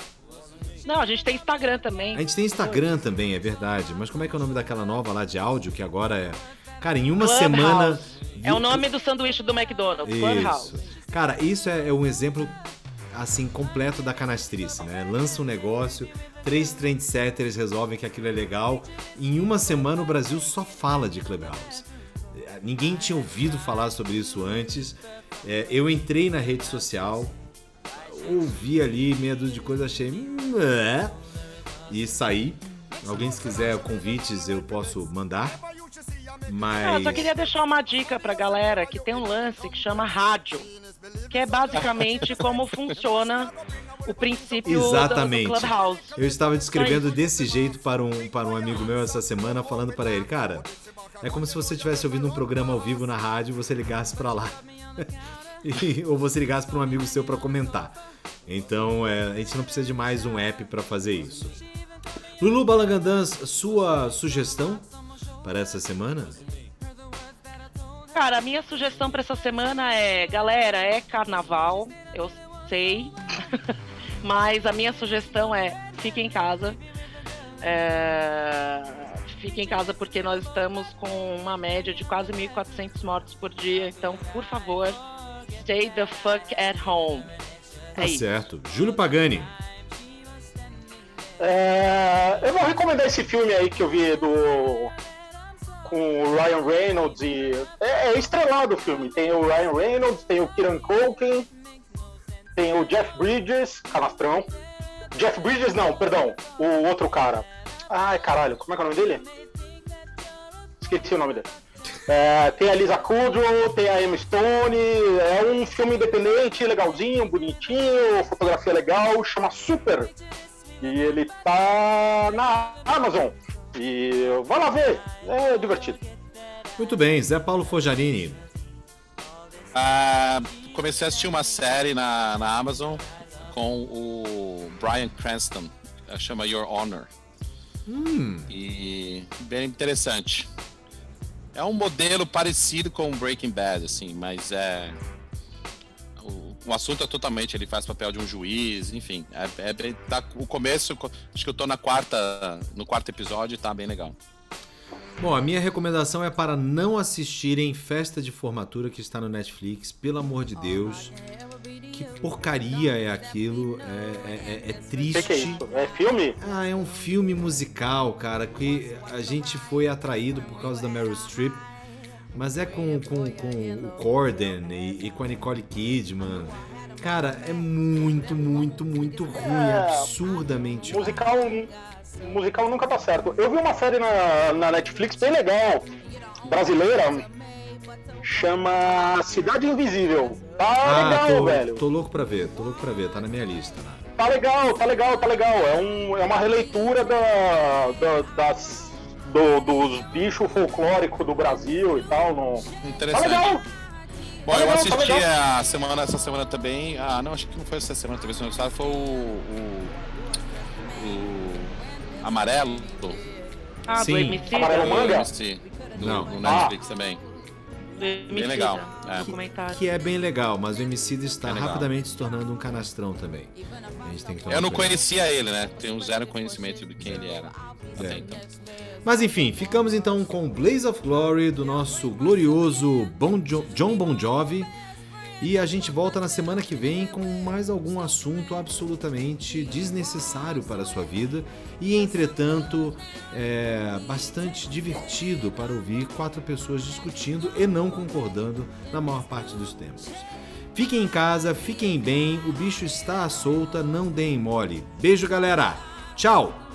Não, a gente tem Instagram também. A gente tem Instagram também, é verdade, mas como é que é o nome daquela nova lá de áudio que agora é. Cara, em uma Clubhouse. semana. É o nome do sanduíche do McDonald's, Clubhouse. Cara, isso é, é um exemplo assim completo da canastrice, né? Lança um negócio, três trendsetters resolvem que aquilo é legal. Em uma semana o Brasil só fala de Clubhouse. Ninguém tinha ouvido falar sobre isso antes. É, eu entrei na rede social, ouvi ali meia dúzia de coisas, achei. "Hum, é", E saí. Alguém se quiser convites eu posso mandar. Mas. Ah, eu só queria deixar uma dica pra galera que tem um lance que chama rádio, que é basicamente como funciona o princípio do- Exatamente. do Clubhouse. Eu estava descrevendo desse jeito para um, para um amigo meu essa semana, falando para ele, cara, é como se você estivesse ouvindo um programa ao vivo na rádio e você ligasse para lá. E- ou você ligasse para um amigo seu para comentar. Então, é, a gente não precisa de mais um app para fazer isso. Lulu Balangandãs, sua sugestão para essa semana? Cara, a minha sugestão pra essa semana é, galera, é carnaval, eu sei, mas a minha sugestão é fique em casa. É, Fique em casa porque nós estamos com uma média de quase 1.400 mortos por dia, então, por favor, stay the fuck at home. Tá É isso. certo. Júlio Pagani. É, eu vou recomendar esse filme aí que eu vi do. com o Ryan Reynolds e. É, é estrelado o filme. Tem o Ryan Reynolds, tem o Kieran Culkin, tem o Jeff Bridges, canastrão. Jeff Bridges não, perdão, o outro cara. Ai caralho, como é que é o nome dele? Esqueci o nome dele. É, tem a Lisa Kudrow, tem a Emma Stone, é um filme independente, legalzinho, bonitinho, fotografia legal, chama Super. E ele tá na Amazon. E vai lá ver, é divertido. Muito bem, Zé Paulo Fojarini. Ah, comecei a assistir uma série na, na Amazon com o Brian Cranston, chama Your Honor. E bem interessante. É um modelo parecido com Breaking Bad, assim, mas é. O, o assunto é totalmente, ele faz papel de um juiz, enfim. É, é bem- tá, o começo, acho que eu tô na quarta, no quarto episódio e tá bem legal. Bom, a minha recomendação é para não assistirem Festa de Formatura que está no Netflix, pelo amor de Deus. Que porcaria é aquilo, é, é- é- é triste. que, que é isso? É filme? Ah, é um filme musical, cara, que a gente foi atraído por causa da Meryl Streep, mas é com, com, com o Corden e, e com a Nicole Kidman. Cara, é muito, muito, muito ruim, É, absurdamente ruim. Musical, musical nunca tá certo. Eu vi uma série na, na Netflix bem legal, brasileira, chama Cidade Invisível. Tá Ah, legal, tô, velho. tô louco pra ver, tô louco pra ver, tá na minha lista. Né? Tá legal, tá legal, tá legal. É, um, é uma releitura da, da- das, do- dos bichos folclóricos do Brasil e tal. No... Tá Interessante. legal! Bom, Tá eu legal, tá assisti legal. a semana, essa semana também. Ah, não, acho que não foi essa semana, talvez semana passada, foi o, o Amarelo. Ah, Sim. do Emicida? Amarelo Manga? MC, do, Não. do Netflix também. Do Emicida, legal, é. documentário. Que é bem legal, mas o Emicida está É rapidamente se tornando um canastrão também. A gente tem que tomar Eu não cuidado. conhecia ele, né? Tenho zero conhecimento de quem ele era. Até É. então. Mas enfim, ficamos então com Blaze of Glory do nosso glorioso bon jo John Bon Jovi. E a gente volta na semana que vem com mais algum assunto absolutamente desnecessário para a sua vida e, entretanto, é bastante divertido para ouvir quatro pessoas discutindo e não concordando na maior parte dos tempos. Fiquem em casa, fiquem bem, o bicho está à solta, não deem mole. Beijo, galera! Tchau!